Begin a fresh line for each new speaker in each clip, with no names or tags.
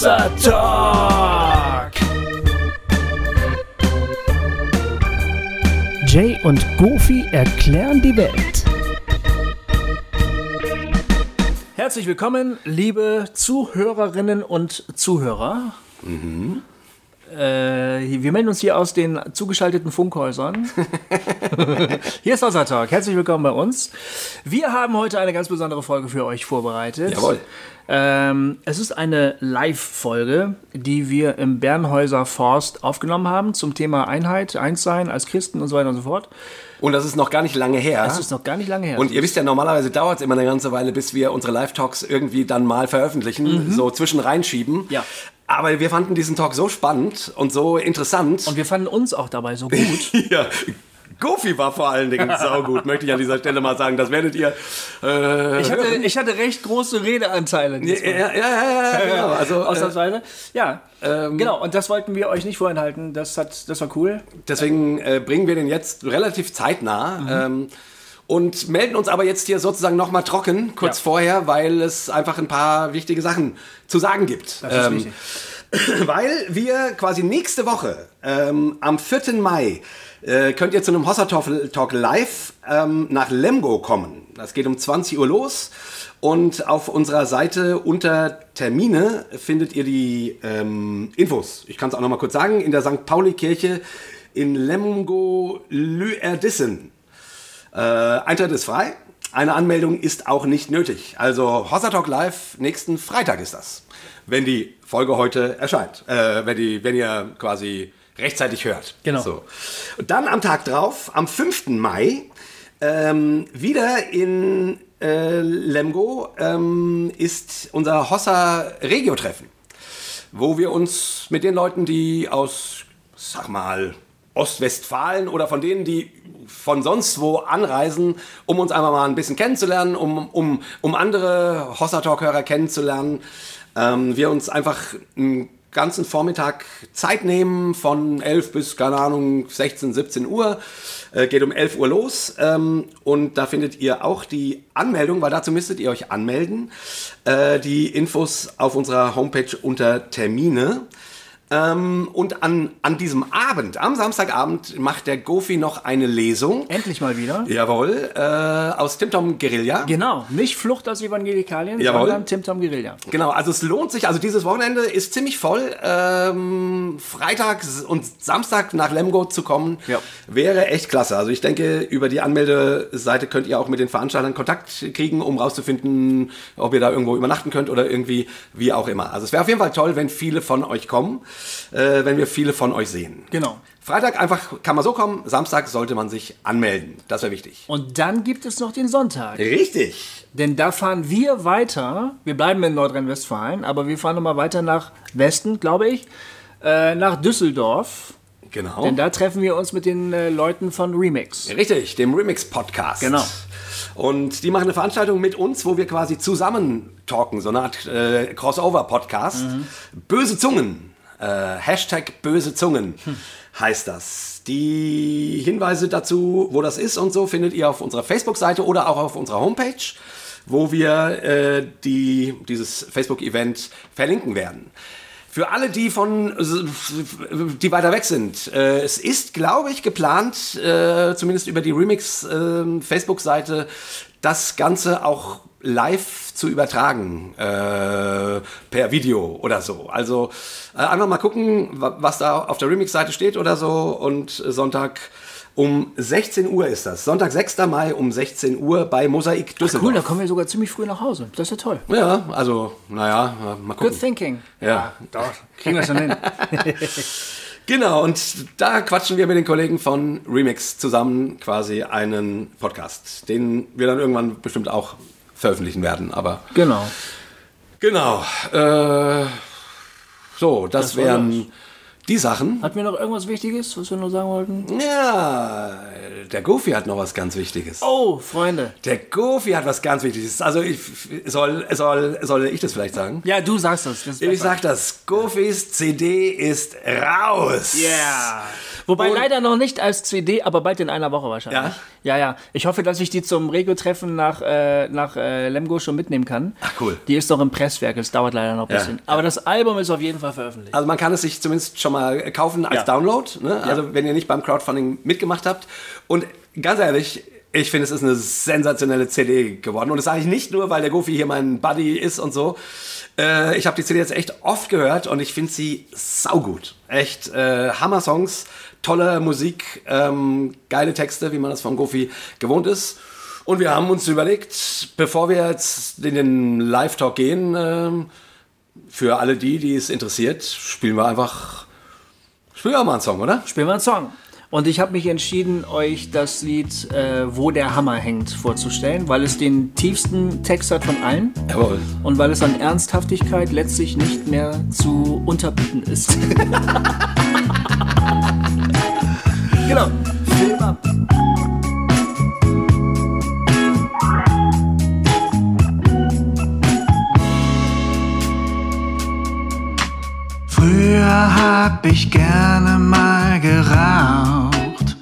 Hossa Talk. Jay und Goofy erklären die Welt. Herzlich willkommen, liebe Zuhörerinnen und Zuhörer. Äh, wir melden uns hier aus den zugeschalteten Funkhäusern. hier ist Hossa Talk. Herzlich willkommen bei uns. Wir haben heute eine ganz besondere Folge für euch vorbereitet.
Jawohl.
Ähm, es ist eine Live-Folge, die wir im Bernhäuser Forst aufgenommen haben zum Thema Einheit, Einssein als Christen und so weiter und so fort.
Und das ist noch gar nicht lange her.
Das ist noch gar nicht lange her.
und ihr wisst ja, normalerweise dauert es immer eine ganze Weile, bis wir unsere Live-Talks irgendwie dann mal veröffentlichen, so zwischen reinschieben.
Mhm. Ja.
Aber wir fanden diesen Talk so spannend und so interessant.
Und wir fanden uns auch dabei so gut.
ja. Goofy war vor allen Dingen saugut, möchte ich an dieser Stelle mal sagen. Das werdet ihr. Äh,
Ich hatte, ich hatte recht große Redeanteile.
ja, ja, ja, ja, genau. Also, äh,
Ausnahmsweise. Ja, genau. Und das wollten wir euch nicht vorenthalten. Das, hat, das war cool.
Deswegen äh, bringen wir den jetzt relativ zeitnah.
Mhm.
Ähm, und melden uns aber jetzt hier sozusagen nochmal trocken, kurz
Ja.
vorher, weil es einfach ein paar wichtige Sachen zu sagen gibt.
Das ist
Ähm,
wichtig.
weil wir quasi nächste Woche ähm, am 4. Mai äh, könnt ihr zu einem Hossa Talk live ähm, nach Lemgo kommen. Das geht um 20 Uhr los und auf unserer Seite unter Termine findet ihr die ähm, Infos. Ich kann es auch noch mal kurz sagen, in der St. Pauli-Kirche in Lemgo Lüerdissen. Äh, Eintritt ist frei. Eine Anmeldung ist auch nicht nötig. Also Hossa Talk Live nächsten Freitag ist das, wenn die Folge heute erscheint. Äh, wenn, die, wenn ihr quasi rechtzeitig hört.
Genau.
So. Und dann am Tag drauf, am 5. Mai, ähm, wieder in äh, Lemgo ähm, ist unser Hossa Regio-Treffen, wo wir uns mit den Leuten, die aus, sag mal, Ostwestfalen oder von denen, die von sonst wo anreisen, um uns einfach mal ein bisschen kennenzulernen, um, um, um andere Hossa Talk-Hörer kennenzulernen, ähm, wir uns einfach einen ganzen Vormittag Zeit nehmen, von 11 bis, keine Ahnung, 16, 17 Uhr. Äh, geht um 11 Uhr los. Ähm, und da findet ihr auch die Anmeldung, weil dazu müsstet ihr euch anmelden. Äh, die Infos auf unserer Homepage unter Termine. Ähm, und an, an diesem Abend, am Samstagabend, macht der Gofi noch eine Lesung.
Endlich mal wieder.
Jawohl, äh, aus Tim Tom Guerilla.
Genau. Nicht Flucht aus Evangelikalien,
Jawohl.
sondern Tim Tom Guerilla.
Genau, also es lohnt sich. Also dieses Wochenende ist ziemlich voll. Ähm, Freitag und Samstag nach Lemgo zu kommen,
Ja.
wäre echt klasse. Also ich denke, über die Anmeldeseite könnt ihr auch mit den Veranstaltern Kontakt kriegen, um rauszufinden, ob ihr da irgendwo übernachten könnt oder irgendwie, wie auch immer. Also es wäre auf jeden Fall toll, wenn viele von euch kommen, äh, wenn wir viele von euch sehen.
Genau.
Freitag einfach kann man so kommen, Samstag sollte man sich anmelden. Das wäre wichtig.
Und dann gibt es noch den Sonntag.
Richtig.
Denn da fahren wir weiter. Wir bleiben in Nordrhein-Westfalen, aber wir fahren nochmal weiter nach Westen, glaube ich, äh, nach Düsseldorf.
Genau.
Denn da treffen wir uns mit den äh, Leuten von Remix.
Richtig, dem Remix-Podcast.
Genau.
Und die machen eine Veranstaltung mit uns, wo wir quasi zusammen talken, so eine Art äh, Crossover-Podcast.
Mhm.
Böse Zungen, äh, Hashtag böse Zungen heißt das. Die Hinweise dazu, wo das ist und so, findet ihr auf unserer Facebook-Seite oder auch auf unserer Homepage, wo wir äh, die, dieses Facebook-Event verlinken werden. Für alle, die von, die weiter weg sind, äh, es ist, glaube ich, geplant, äh, zumindest über die Remix äh, das Ganze auch live zu übertragen äh, per Video oder so. Also äh, einfach mal gucken, wa- was da auf der Remix-Seite steht oder so. Und Sonntag um 16 Uhr ist das. Sonntag, 6. Mai um 16 Uhr bei Mosaik Düsseldorf.
Cool, da kommen wir sogar ziemlich früh nach Hause. Das ist ja toll.
Ja, also, naja, mal gucken.
Good thinking.
Ja.
Doch, kriegen wir schon hin.
Genau, und da quatschen wir mit den Kollegen von Remix zusammen quasi einen Podcast, den wir dann irgendwann bestimmt auch veröffentlichen werden. Aber
genau.
genau, äh, so, das,
Das
wären die Sachen.
Hatten wir noch irgendwas Wichtiges, was wir noch sagen wollten?
Ja, der Goofy hat noch was ganz Wichtiges.
Oh, Freunde.
Der Goofy hat was ganz Wichtiges. Also ich soll, soll, soll ich das vielleicht sagen?
Ja, du sagst das. das
Ich sag das, Goofys CD ist raus.
Yeah. Wobei leider noch nicht als CD, aber bald in einer Woche wahrscheinlich.
Ja?
Ja, ja. Ich hoffe, dass ich die zum Regio-Treffen nach, äh, nach äh, Lemgo schon mitnehmen kann.
Ach, cool.
Die ist noch im Presswerk, es dauert leider noch ein
Ja.
bisschen. Aber das Album ist auf jeden Fall veröffentlicht.
Also man kann es sich zumindest schon mal kaufen als
Ja.
Download, ne? also wenn ihr nicht beim Crowdfunding mitgemacht habt. Und ganz ehrlich, ich finde, es ist eine sensationelle CD geworden. Und das sage ich nicht nur, weil der Goofy hier mein Buddy ist und so. Äh, ich habe die CD jetzt echt oft gehört und ich finde sie saugut. Echt äh, Hammer-Songs, tolle Musik, ähm, geile Texte, wie man das von Goofy gewohnt ist. Und wir haben uns überlegt, bevor wir jetzt in den Live-Talk gehen, ähm, für alle die, die es interessiert, spielen wir einfach, spielen wir mal einen Song, oder?
Spielen wir einen Song. Und ich habe mich entschieden, euch das Lied äh, Wo der Hammer hängt vorzustellen, weil es den tiefsten Text hat von allen
Jawohl.
und weil es an Ernsthaftigkeit letztlich nicht mehr zu unterbieten ist. genau. Film ab.
Früher hab ich gerne mal geraucht.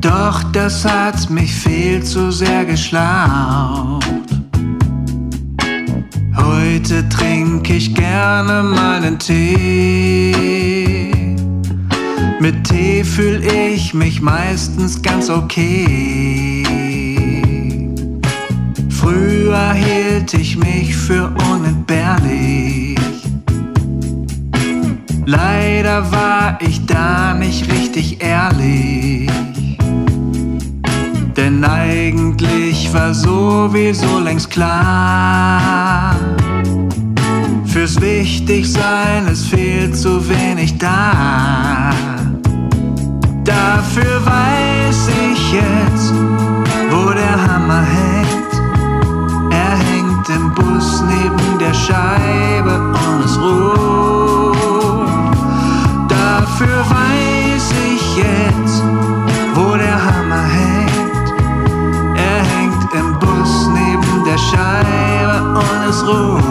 Doch das hat mich viel zu sehr geschlaucht. Heute trink ich gerne mal einen Tee. Mit Tee fühl ich mich meistens ganz okay. Früher hielt ich mich für unentbehrlich. Leider war ich da nicht richtig ehrlich. Denn eigentlich war sowieso längst klar. Fürs Wichtigsein ist viel zu wenig da. Dafür weiß ich jetzt, wo der Hammer hängt. Er hängt im Bus neben der Scheibe und es ruht. Dafür weiß ich jetzt, wo der Hammer hängt. Er hängt im Bus neben der Scheibe und es ruht.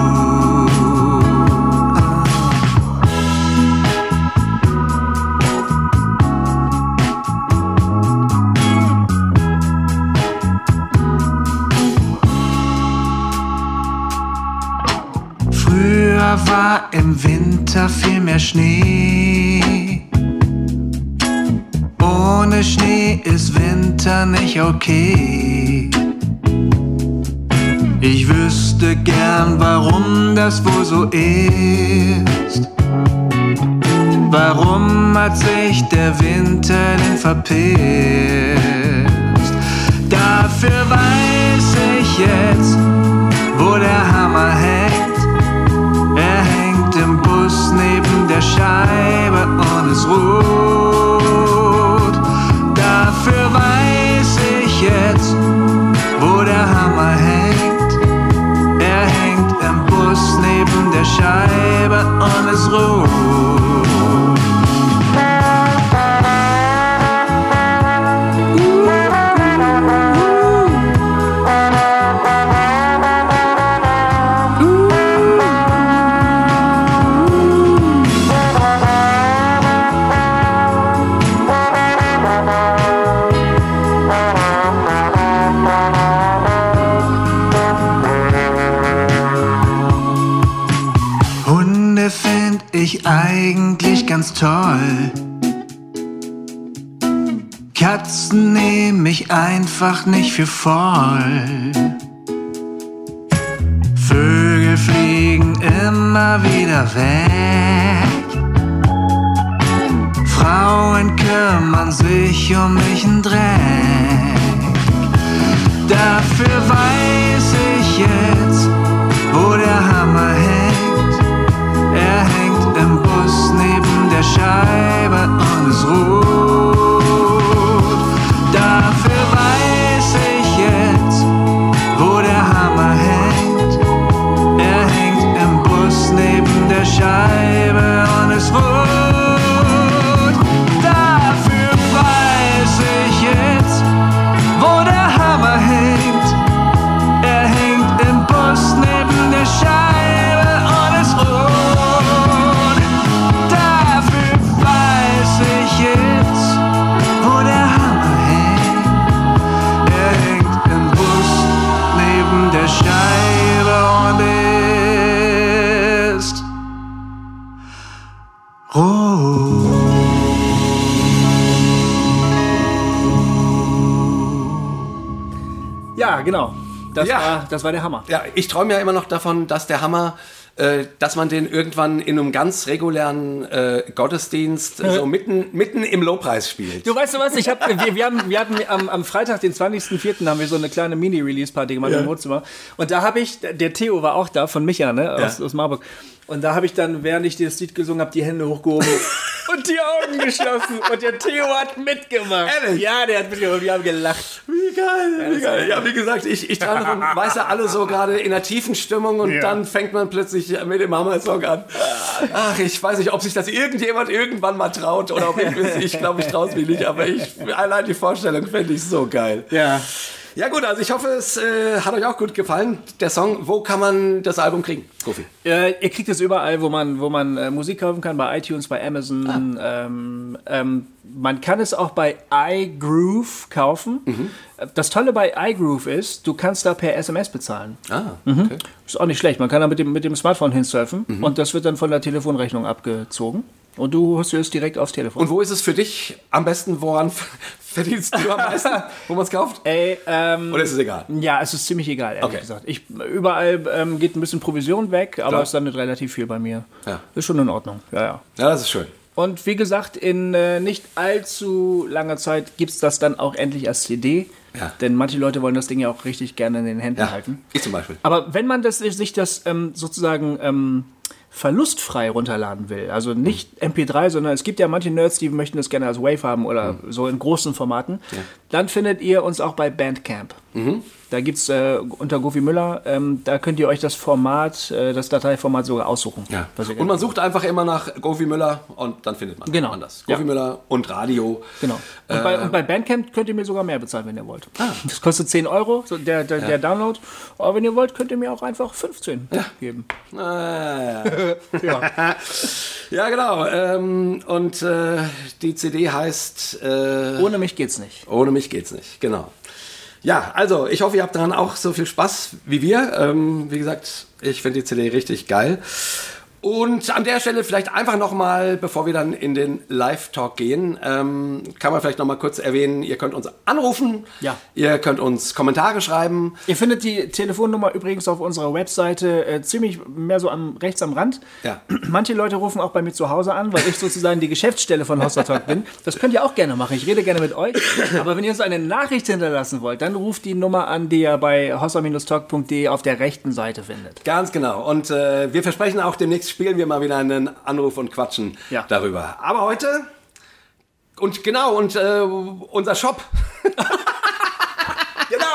Früher war im Winter viel mehr Schnee. Nicht okay. Ich wüsste gern, warum das wohl so ist. Warum hat sich der Winter denn verpisst? Dafür weiß ich jetzt, wo der Hammer hängt. Er hängt im Bus neben der Scheibe und es ruht. Dafür weiß jetzt, wo der Hammer hängt. Er hängt im Bus neben der Scheibe und es ruht. Einfach nicht für voll. Vögel fliegen immer wieder weg.
Das,
Ja.
War, das war der Hammer.
Ja, ich träume ja immer noch davon, dass der Hammer, äh, dass man den irgendwann in einem ganz regulären äh, Gottesdienst so mitten, mitten im Lobpreis spielt.
Du weißt du was, ich hab, wir, wir, haben, wir hatten am, am Freitag, den 20.04. haben wir so eine kleine Mini-Release-Party gemacht im Wohnzimmer. Und da habe ich, der Theo war auch da, von Micha, ne, aus,
Ja.
aus Marburg. Und da habe ich dann, während ich das Lied gesungen habe, die Hände hochgehoben und die Augen geschlossen. Und der Theo hat mitgemacht.
Ehrlich?
Ja, der hat mitgemacht. Wir haben gelacht.
Wie geil, wie geil. Ja, wie gesagt, ich, ich träume davon, weiß ja, alle so gerade in einer tiefen Stimmung und
Ja.
dann fängt man plötzlich mit dem Hammer-Song an. Ach, ich weiß nicht, ob sich das irgendjemand irgendwann mal traut oder ob ich, ich glaube, ich traue es mir nicht, aber ich, allein die Vorstellung fände ich so geil.
Ja.
Ja gut, also ich hoffe, es äh, hat euch auch gut gefallen, der Song. Wo kann man das Album kriegen, Kofi?
Äh, ihr kriegt es überall, wo man, wo man äh, Musik kaufen kann, bei iTunes, bei Amazon. Ähm, ähm, man kann es auch bei iGroove kaufen. Äh, Das Tolle bei iGroove ist, du kannst da per SMS bezahlen.
Ah, okay.
Ist auch nicht schlecht. Man kann da mit dem, mit dem Smartphone hinsurfen und das wird dann von der Telefonrechnung abgezogen. Und du hast es direkt aufs Telefon.
Und wo ist es für dich am besten, woran verdienst du am meisten, wo man es kauft?
Ey, ähm,
Oder ist es egal?
ja, es ist ziemlich egal, ehrlich
Okay.
gesagt. Ich, überall ähm, geht ein bisschen Provision weg, aber
Klar.
es landet relativ viel bei mir.
Ja.
Ist schon in Ordnung. Ja, ja.
Ja, das ist schön.
Und wie gesagt, in äh, nicht allzu langer Zeit gibt es das dann auch endlich als CD.
Ja.
Denn manche Leute wollen das Ding ja auch richtig gerne in den Händen
Ja,
halten.
ich zum Beispiel.
Aber wenn man das, sich das ähm, sozusagen ähm, verlustfrei runterladen will, also nicht MP3, sondern es gibt ja manche Nerds, die möchten das gerne als Wave haben oder so in großen Formaten, dann findet ihr uns auch bei Bandcamp. Da gibt es äh, unter Goofy Müller, ähm, da könnt ihr euch das Format, äh, das Dateiformat sogar aussuchen.
Ja. Und man sucht einfach immer nach Gofi Müller und dann findet man,
Genau.
man das.
Ja.
Gofi Müller und Radio.
Genau. Und, bei, und bei Bandcamp könnt ihr mir sogar mehr bezahlen, wenn ihr wollt.
Ah.
Das kostet 10 Euro, so der, der, der Download. Aber wenn ihr wollt, könnt ihr mir auch einfach 15 geben.
Ah, ja.
Ja.
ja, genau. Ähm, und äh, die CD heißt äh,
Ohne mich geht's nicht.
Ohne mich geht's nicht. Genau. Ja, also ich hoffe, ihr habt daran auch so viel Spaß wie wir. Ähm, wie gesagt, ich finde die CD richtig geil. Und an der Stelle vielleicht einfach nochmal, bevor wir dann in den Live-Talk gehen, ähm, kann man vielleicht nochmal kurz erwähnen, ihr könnt uns anrufen,
Ja.
ihr könnt uns Kommentare schreiben.
Ihr findet die Telefonnummer übrigens auf unserer Webseite äh, ziemlich mehr so am, rechts am Rand.
Ja.
Manche Leute rufen auch bei mir zu Hause an, weil ich sozusagen die Geschäftsstelle von Hossa Talk bin. Das könnt ihr auch gerne machen. Ich rede gerne mit euch. Aber wenn ihr uns eine Nachricht hinterlassen wollt, dann ruft die Nummer an, die ihr bei hossa-talk.de auf der rechten Seite findet.
Ganz genau. Und äh, wir versprechen auch, demnächst spielen wir mal wieder einen Anruf und quatschen
Ja.
darüber. Aber heute, und genau, und äh, unser Shop. genau,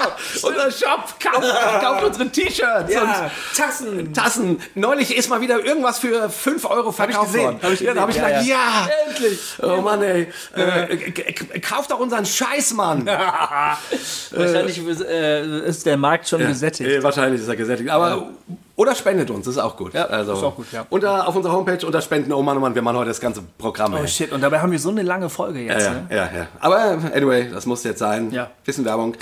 unser Shop kauft, kauft unsere T-Shirts und
Tassen.
Tassen. Neulich ist mal wieder irgendwas für 5 Euro verkauft
gesehen,
worden.
hab ich
ja, da habe ich
gesehen,
gedacht, ja,
Endlich.
Oh Mann, ey. Äh, kauft doch unseren Scheiß, Mann.
Wahrscheinlich äh, ist der Markt schon gesättigt.
Äh, wahrscheinlich ist er gesättigt. Aber oder spendet uns, das ist auch gut.
Ja,
also,
ist auch gut, ja.
Unter, auf unserer Homepage unter Spenden. Oh Mann, oh Mann, wir machen heute das ganze Programm.
Oh
ey.
shit, und dabei haben wir so eine lange Folge jetzt.
Ja,
Ne?
ja, ja. Aber anyway, das muss jetzt sein.
Ja.
Bisschen Werbung.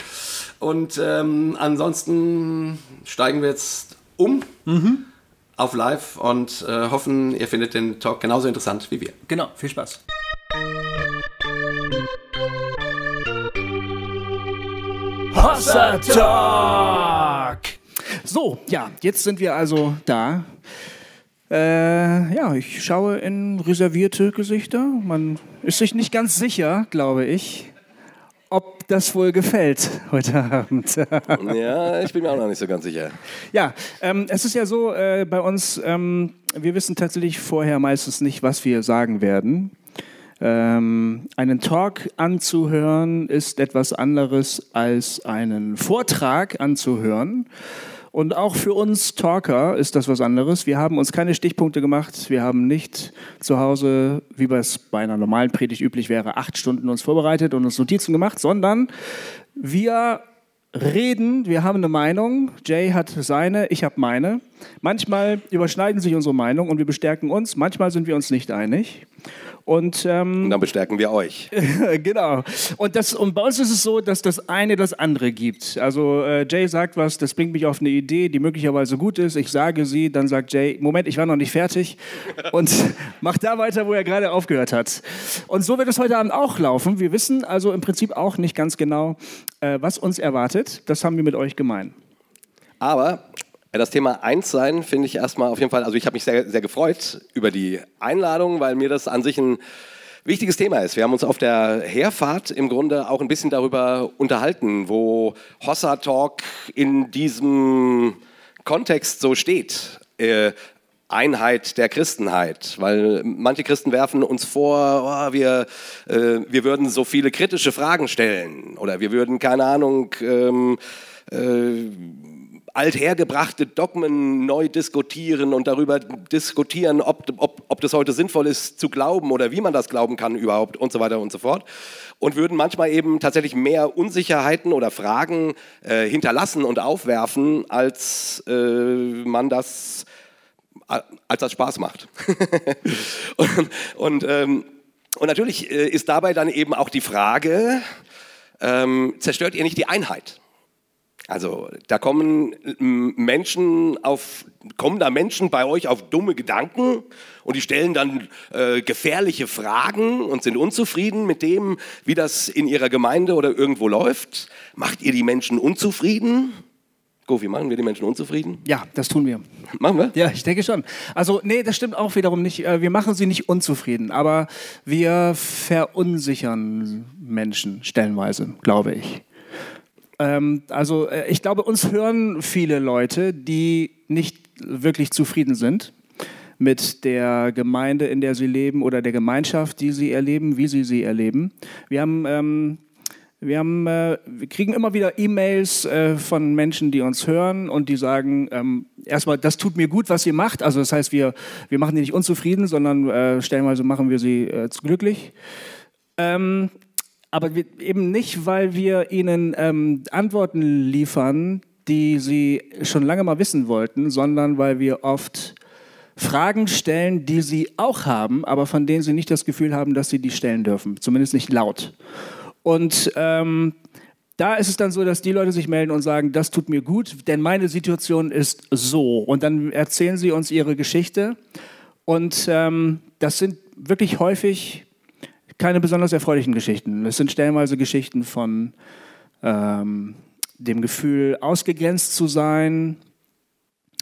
Und ähm, ansonsten steigen wir jetzt um
Mhm.
auf live und äh, hoffen, ihr findet den Talk genauso interessant wie wir.
Genau, viel Spaß. Hossa Talk! So, ja, jetzt sind wir also da. Äh, ja, ich schaue in reservierte Gesichter. Man ist sich nicht ganz sicher, glaube ich, ob das wohl gefällt heute Abend.
Ja, ich bin mir auch noch nicht so ganz sicher.
Ja, ähm, es ist ja so äh, bei uns, ähm, wir wissen tatsächlich vorher meistens nicht, was wir sagen werden. Ähm, einen Talk anzuhören ist etwas anderes als einen Vortrag anzuhören. Und auch für uns Talker ist das was anderes. Wir haben uns keine Stichpunkte gemacht. Wir haben nicht zu Hause, wie es bei einer normalen Predigt üblich wäre, acht Stunden uns vorbereitet und uns Notizen gemacht, sondern wir reden, wir haben eine Meinung. Jay hat seine, ich habe meine. Manchmal überschneiden sich unsere Meinungen und wir bestärken uns, manchmal sind wir uns nicht einig. Und, ähm,
und dann bestärken wir euch.
genau. Und, das, und bei uns ist es so, dass das eine das andere gibt. Also äh, Jay sagt was, das bringt mich auf eine Idee, die möglicherweise gut ist. Ich sage sie, dann sagt Jay, Moment, ich war noch nicht fertig. und macht da weiter, wo er gerade aufgehört hat. Und so wird es heute Abend auch laufen. Wir wissen also im Prinzip auch nicht ganz genau, äh, was uns erwartet. Das haben wir mit euch gemein.
Aber das Thema Einssein finde ich erstmal auf jeden Fall, also ich habe mich sehr, sehr gefreut über die Einladung, weil mir das an sich ein wichtiges Thema ist. Wir haben uns auf der Herfahrt im Grunde auch ein bisschen darüber unterhalten, wo Hossa Talk in diesem Kontext so steht. Äh, Einheit der Christenheit, weil manche Christen werfen uns vor, oh, wir, äh, wir würden so viele kritische Fragen stellen oder wir würden, keine Ahnung, ähm, äh, althergebrachte Dogmen neu diskutieren und darüber diskutieren, ob, ob, ob das heute sinnvoll ist zu glauben oder wie man das glauben kann überhaupt und so weiter und so fort. Und würden manchmal eben tatsächlich mehr Unsicherheiten oder Fragen äh, hinterlassen und aufwerfen, als äh, man das, als das Spaß macht. und, und, ähm, und natürlich äh, ist dabei dann eben auch die Frage, ähm, zerstört ihr nicht die Einheit? Also da kommen Menschen auf, kommen da Menschen bei euch auf dumme Gedanken und die stellen dann äh, gefährliche Fragen und sind unzufrieden mit dem, wie das in ihrer Gemeinde oder irgendwo läuft. Macht ihr die Menschen unzufrieden? Gofi, machen wir die Menschen unzufrieden?
Ja, das tun wir.
Machen wir?
Ja, ich denke schon. Also, nee, das stimmt auch wiederum nicht. Äh, wir machen sie nicht unzufrieden, aber wir verunsichern Menschen stellenweise, glaube ich. Ähm, also äh, ich glaube, uns hören viele Leute, die nicht wirklich zufrieden sind mit der Gemeinde, in der sie leben oder der Gemeinschaft, die sie erleben, wie sie sie erleben. Wir haben ähm, wir, haben, äh, wir kriegen immer wieder E-Mails äh, von Menschen, die uns hören und die sagen, ähm, erstmal, das tut mir gut, was ihr macht. Also das heißt, wir, wir machen die nicht unzufrieden, sondern äh, stellenweise machen wir sie äh, glücklich. Ähm, aber wir, eben nicht, weil wir ihnen ähm, Antworten liefern, die sie schon lange mal wissen wollten, sondern weil wir oft Fragen stellen, die sie auch haben, aber von denen sie nicht das Gefühl haben, dass sie die stellen dürfen, zumindest nicht laut. Und ähm, da ist es dann so, dass die Leute sich melden und sagen, das tut mir gut, denn meine Situation ist so. Und dann erzählen sie uns ihre Geschichte. Und ähm, das sind wirklich häufig keine besonders erfreulichen Geschichten. Es sind stellenweise Geschichten von ähm, dem Gefühl, ausgegrenzt zu sein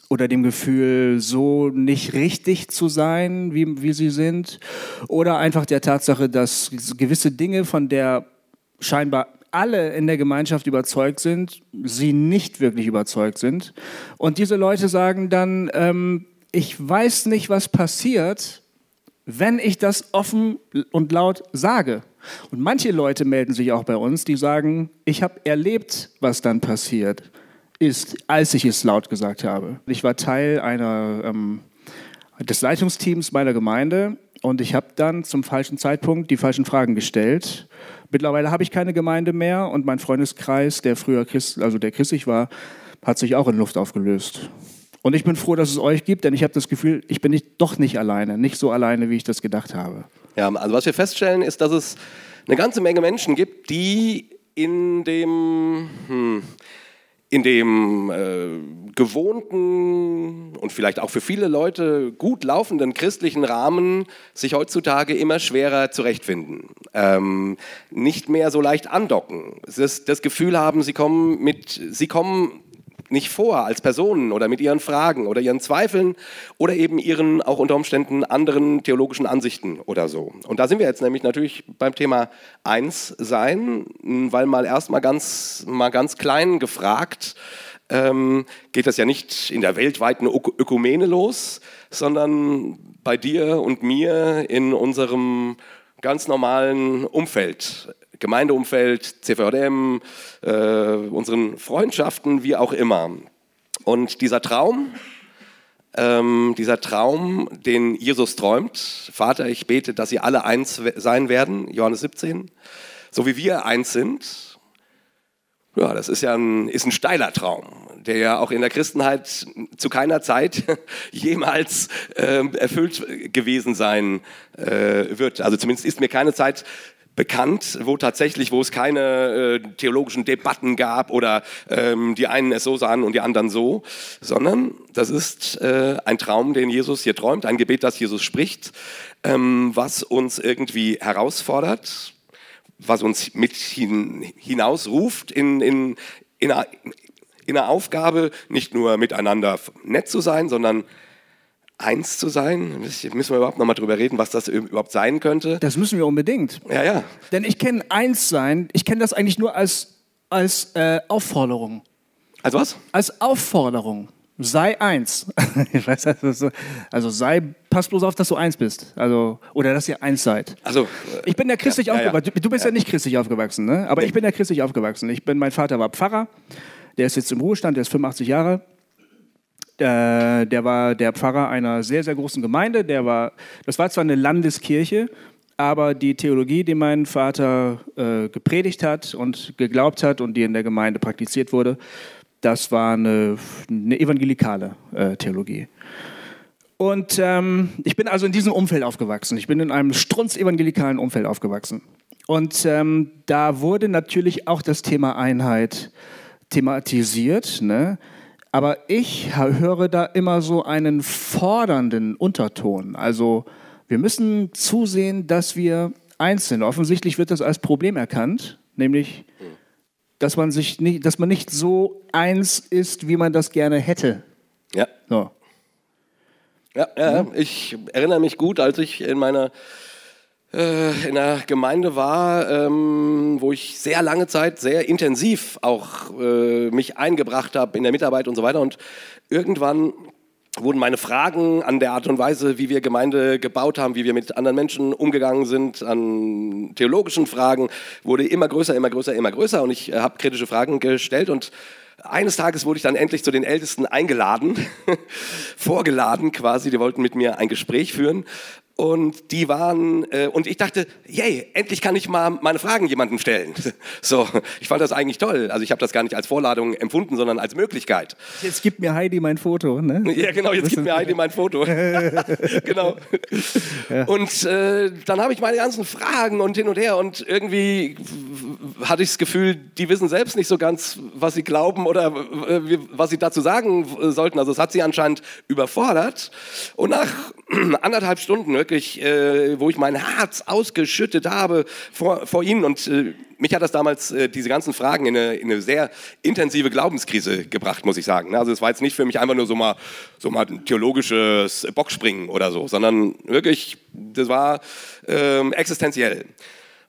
oder dem Gefühl, so nicht richtig zu sein, wie, wie sie sind. Oder einfach der Tatsache, dass gewisse Dinge, von der scheinbar alle in der Gemeinschaft überzeugt sind, sie nicht wirklich überzeugt sind. Und diese Leute sagen dann, ähm, ich weiß nicht, was passiert, wenn ich das offen und laut sage. Und manche Leute melden sich auch bei uns, die sagen, ich habe erlebt, was dann passiert ist, als ich es laut gesagt habe. Ich war Teil einer, ähm, des Leitungsteams meiner Gemeinde und ich habe dann zum falschen Zeitpunkt die falschen Fragen gestellt. Mittlerweile habe ich keine Gemeinde mehr und mein Freundeskreis, der früher Christ, also der christlich war, hat sich auch in Luft aufgelöst. Und ich bin froh, dass es euch gibt, denn ich habe das Gefühl, ich bin nicht, doch nicht alleine, nicht so alleine, wie ich das gedacht habe.
Ja, also was wir feststellen, ist, dass es eine ganze Menge Menschen gibt, die in dem, hm, in dem äh, gewohnten und vielleicht auch für viele Leute gut laufenden christlichen Rahmen sich heutzutage immer schwerer zurechtfinden. Ähm, nicht mehr so leicht andocken. Das, das Gefühl haben, sie kommen, mit, sie kommen nicht vor als Personen oder mit ihren Fragen oder ihren Zweifeln oder eben ihren auch unter Umständen anderen theologischen Ansichten oder so. Und da sind wir jetzt nämlich natürlich beim Thema Eins sein, weil mal erst mal ganz, mal ganz klein gefragt, ähm, geht das ja nicht in der weltweiten Ökumene los, sondern bei dir und mir in unserem ganz normalen Umfeld. Gemeindeumfeld, CVDM, äh, unseren Freundschaften, wie auch immer. Und dieser Traum, ähm, dieser Traum, den Jesus träumt, Vater, ich bete, dass sie alle eins sein werden, Johannes 17, so wie wir eins sind, Ja, das ist ja ein, ist ein steiler Traum, der ja auch in der Christenheit zu keiner Zeit jemals äh, erfüllt gewesen sein äh, wird. Also zumindest ist mir keine Zeit bekannt, wo tatsächlich, wo es keine äh, theologischen Debatten gab oder ähm, die einen es so sahen und die anderen so, sondern das ist äh, ein Traum, den Jesus hier träumt, ein Gebet, das Jesus spricht, ähm, was uns irgendwie herausfordert, was uns mit hin, hinausruft in, in, in, in einer Aufgabe, nicht nur miteinander nett zu sein, sondern eins zu sein? Müssen wir überhaupt noch mal drüber reden, was das überhaupt sein könnte?
Das müssen wir unbedingt.
Ja, ja.
Denn ich kenne eins sein, ich kenne das eigentlich nur als, als äh, Aufforderung.
Als was?
Als Aufforderung. Sei eins. ich weiß, also, also sei, pass bloß auf, dass du eins bist. Also, oder dass ihr eins seid.
Also,
ich bin ja christlich
ja, ja,
aufgewachsen. Du, du bist ja. nicht christlich aufgewachsen, ne? Aber
Nee.
ich bin ja christlich aufgewachsen. Ich bin, mein Vater war Pfarrer. Der ist jetzt im Ruhestand, der ist 85 Jahre. Äh, der war der Pfarrer einer sehr, sehr großen Gemeinde. Der war, das war zwar eine Landeskirche, aber die Theologie, die mein Vater äh, gepredigt hat und geglaubt hat und die in der Gemeinde praktiziert wurde, das war eine, eine evangelikale äh, Theologie. Und ähm, ich bin also in diesem Umfeld aufgewachsen. Ich bin in einem strunz-evangelikalen Umfeld aufgewachsen. Und ähm, da wurde natürlich auch das Thema Einheit thematisiert. Ne? Aber ich höre da immer so einen fordernden Unterton. Also wir müssen zusehen, dass wir eins sind. Offensichtlich wird das als Problem erkannt, nämlich dass man, sich nicht, dass man nicht so eins ist, wie man das gerne hätte.
Ja.
So.
Ja, ja, ich erinnere mich gut, als ich in meiner in einer Gemeinde war, ähm, wo ich sehr lange Zeit sehr intensiv auch äh, mich eingebracht habe in der Mitarbeit und so weiter. Und irgendwann wurden meine Fragen an der Art und Weise, wie wir Gemeinde gebaut haben, wie wir mit anderen Menschen umgegangen sind, an theologischen Fragen, wurde immer größer, immer größer, immer größer. Und ich äh, habe kritische Fragen gestellt und eines Tages wurde ich dann endlich zu den Ältesten eingeladen, vorgeladen quasi. Die wollten mit mir ein Gespräch führen. Und die waren, äh, und ich dachte, yay, endlich kann ich mal meine Fragen jemandem stellen. So, ich fand das eigentlich toll. Also ich habe das gar nicht als Vorladung empfunden, sondern als Möglichkeit.
Jetzt gibt mir Heidi mein Foto. Ne?
Ja, genau, jetzt gib mir Heidi mein Foto. genau. Und äh, dann habe ich meine ganzen Fragen und hin und her und irgendwie hatte ich das Gefühl, die wissen selbst nicht so ganz, was sie glauben oder äh, was sie dazu sagen äh, sollten. Also es hat sie anscheinend überfordert. Und nach anderthalb Stunden wirklich, äh, wo ich mein Herz ausgeschüttet habe vor, vor ihnen und äh, mich hat das damals, äh, diese ganzen Fragen, in eine, in eine sehr intensive Glaubenskrise gebracht, muss ich sagen. Also es war jetzt nicht für mich einfach nur so mal, so mal ein theologisches Bockspringen oder so, sondern wirklich, das war ähm, existenziell.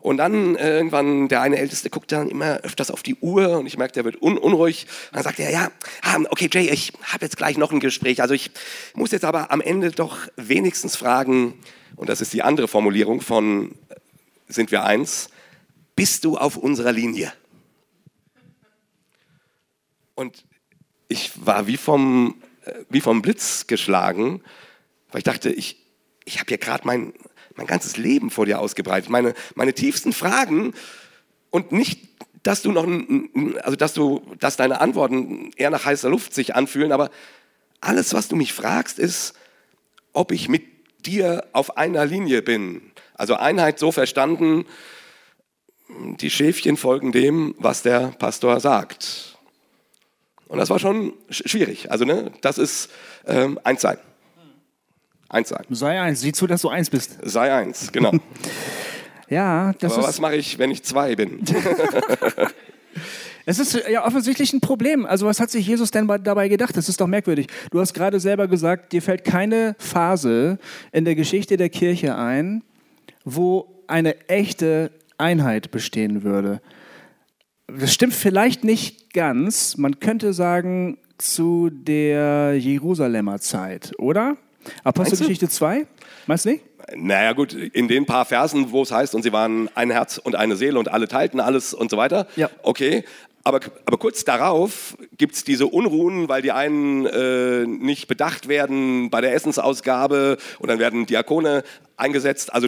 Und dann äh, irgendwann, der eine Älteste guckt dann immer öfters auf die Uhr und ich merke, der wird un unruhig. Und dann sagt er, ja, ah, okay Jay, ich habe jetzt gleich noch ein Gespräch. Also ich muss jetzt aber am Ende doch wenigstens fragen, und das ist die andere Formulierung von äh, sind wir eins, bist du auf unserer Linie? Und ich war wie vom, äh, wie vom Blitz geschlagen, weil ich dachte, ich, ich habe hier gerade mein, mein ganzes Leben vor dir ausgebreitet, meine, meine tiefsten Fragen und nicht, dass du noch, ein- ein- also dass du, dass deine Antworten eher nach heißer Luft sich anfühlen, aber alles, was du mich fragst, ist, ob ich mit dir auf einer Linie bin. Also Einheit so verstanden, die Schäfchen folgen dem, was der Pastor sagt. Und das war schon sch- schwierig. Also ne, das ist ähm, eins sein. Eins sein.
Sei eins, sieh zu, dass du eins bist.
Sei eins, genau.
Ja, das
Aber
ist,
was mache ich, wenn ich zwei bin?
es ist ja offensichtlich ein Problem. Also was hat sich Jesus denn bei- dabei gedacht? Das ist doch merkwürdig. Du hast gerade selber gesagt, dir fällt keine Phase in der Geschichte der Kirche ein, wo eine echte Einheit bestehen würde. Das stimmt vielleicht nicht ganz. Man könnte sagen zu der Jerusalemer Zeit, oder? Apostelgeschichte 2? Meinst du nicht?
Naja gut, in den paar Versen, wo es heißt, und sie waren ein Herz und eine Seele und alle teilten alles und so weiter.
Ja.
Okay. Aber, aber kurz darauf gibt es diese Unruhen, weil die einen äh, nicht bedacht werden bei der Essensausgabe und dann werden Diakone eingesetzt. Also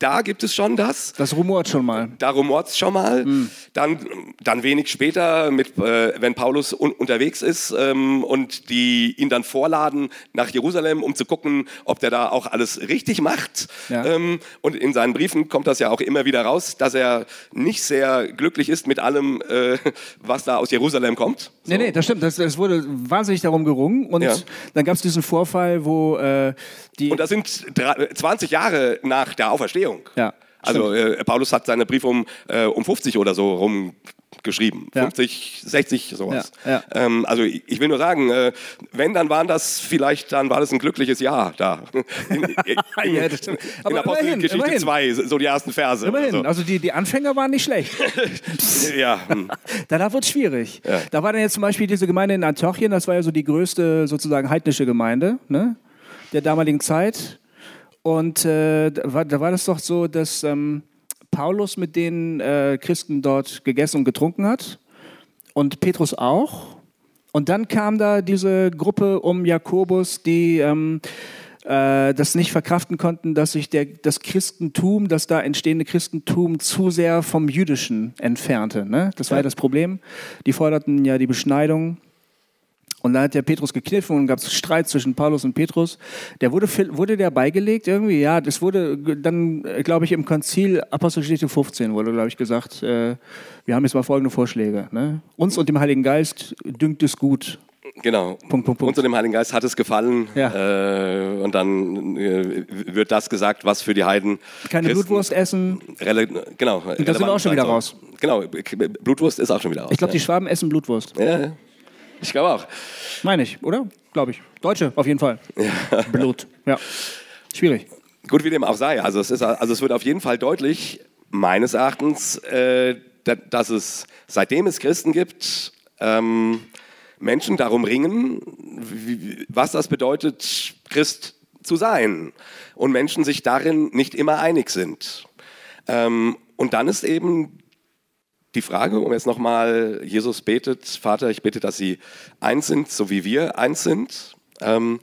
da gibt es schon das.
Das rumort schon mal.
Da rumort es schon mal.
Hm.
Dann, dann wenig später, mit, äh, wenn Paulus un unterwegs ist ähm, und die ihn dann vorladen nach Jerusalem, um zu gucken, ob der da auch alles richtig macht.
Ja.
Ähm, und in seinen Briefen kommt das ja auch immer wieder raus, dass er nicht sehr glücklich ist mit allem, äh, was da aus Jerusalem kommt.
Nee, nee, das stimmt. Es wurde wahnsinnig darum gerungen. Und
Ja.
dann gab es diesen Vorfall, wo äh, die.
Und das sind drei- 20 Jahre nach der Auferstehung.
Ja,
Also äh, Paulus hat seine Briefe um, äh, um 50 oder so rum geschrieben.
Ja.
50, 60, sowas.
Ja, ja.
Ähm, also ich will nur sagen, äh, wenn, dann waren das vielleicht, dann war das ein glückliches Jahr da. In, in,
Ja, das stimmt. Aber
in Apostelgeschichte
immerhin,
2, so die ersten Verse.
Immerhin.
Also,
Also die, die Anfänger waren nicht schlecht.
ja, hm.
Danach wird es schwierig. Da war dann jetzt zum Beispiel diese Gemeinde in Antiochien, das war ja so die größte sozusagen heidnische Gemeinde ne, der damaligen Zeit. Und äh, da, war, da war das doch so, dass ähm, Paulus mit den äh, Christen dort gegessen und getrunken hat und Petrus auch. Und dann kam da diese Gruppe um Jakobus, die ähm, äh, das nicht verkraften konnten, dass sich der, das Christentum, das da entstehende Christentum zu sehr vom Jüdischen entfernte. Ne? Das war ja das Problem. Die forderten ja die Beschneidung. Und da hat der Petrus gekniffen und gab es Streit zwischen Paulus und Petrus. Der wurde, wurde der beigelegt irgendwie? Ja, das wurde dann, glaube ich, im Konzil Apostelgeschichte 15 wurde, glaube ich, gesagt, äh, wir haben jetzt mal folgende Vorschläge. Ne? Uns und dem Heiligen Geist dünkt es gut.
genau.
Punkt, Punkt, Punkt.
Uns und dem Heiligen Geist hat es gefallen.
Ja.
Äh, und dann äh, wird das gesagt, was für die Heiden
Keine
Christen
Blutwurst essen.
Rele genau.
sind wir auch schon wieder raus.
Genau, Blutwurst ist auch schon wieder raus.
Ich glaube,
ja.
die Schwaben essen Blutwurst.
Ja, ja. Ich glaube auch.
Meine ich, oder? Glaube ich. Deutsche, auf jeden Fall. Blut. Ja. Schwierig.
Gut, wie dem auch sei. Also es, ist, also es wird auf jeden Fall deutlich, meines Erachtens, äh, da- dass es, seitdem es Christen gibt, ähm, Menschen darum ringen, wie, was das bedeutet, Christ zu sein. Und Menschen sich darin nicht immer einig sind. Ähm, und dann ist eben die Frage, um jetzt nochmal, Jesus betet, Vater, ich bitte, dass sie eins sind, so wie wir eins sind. Ähm,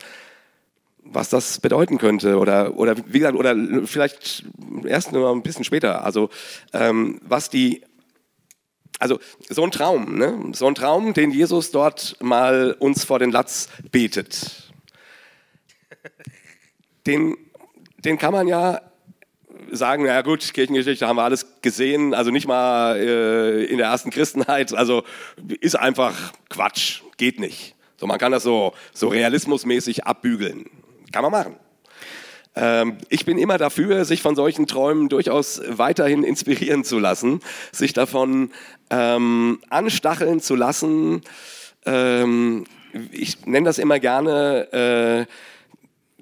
was das bedeuten könnte oder, oder wie gesagt, oder vielleicht erst noch ein bisschen später. Also ähm, was die, also so ein Traum, ne? so ein Traum, den Jesus dort mal uns vor den Latz betet. Den, den kann man ja sagen, na gut, Kirchengeschichte haben wir alles gesehen, also nicht mal äh, in der ersten Christenheit, also ist einfach Quatsch, geht nicht. So, man kann das so, so realismusmäßig abbügeln. Kann man machen. Ähm, ich bin immer dafür, sich von solchen Träumen durchaus weiterhin inspirieren zu lassen, sich davon ähm, anstacheln zu lassen. Ähm, ich nenne das immer gerne, äh,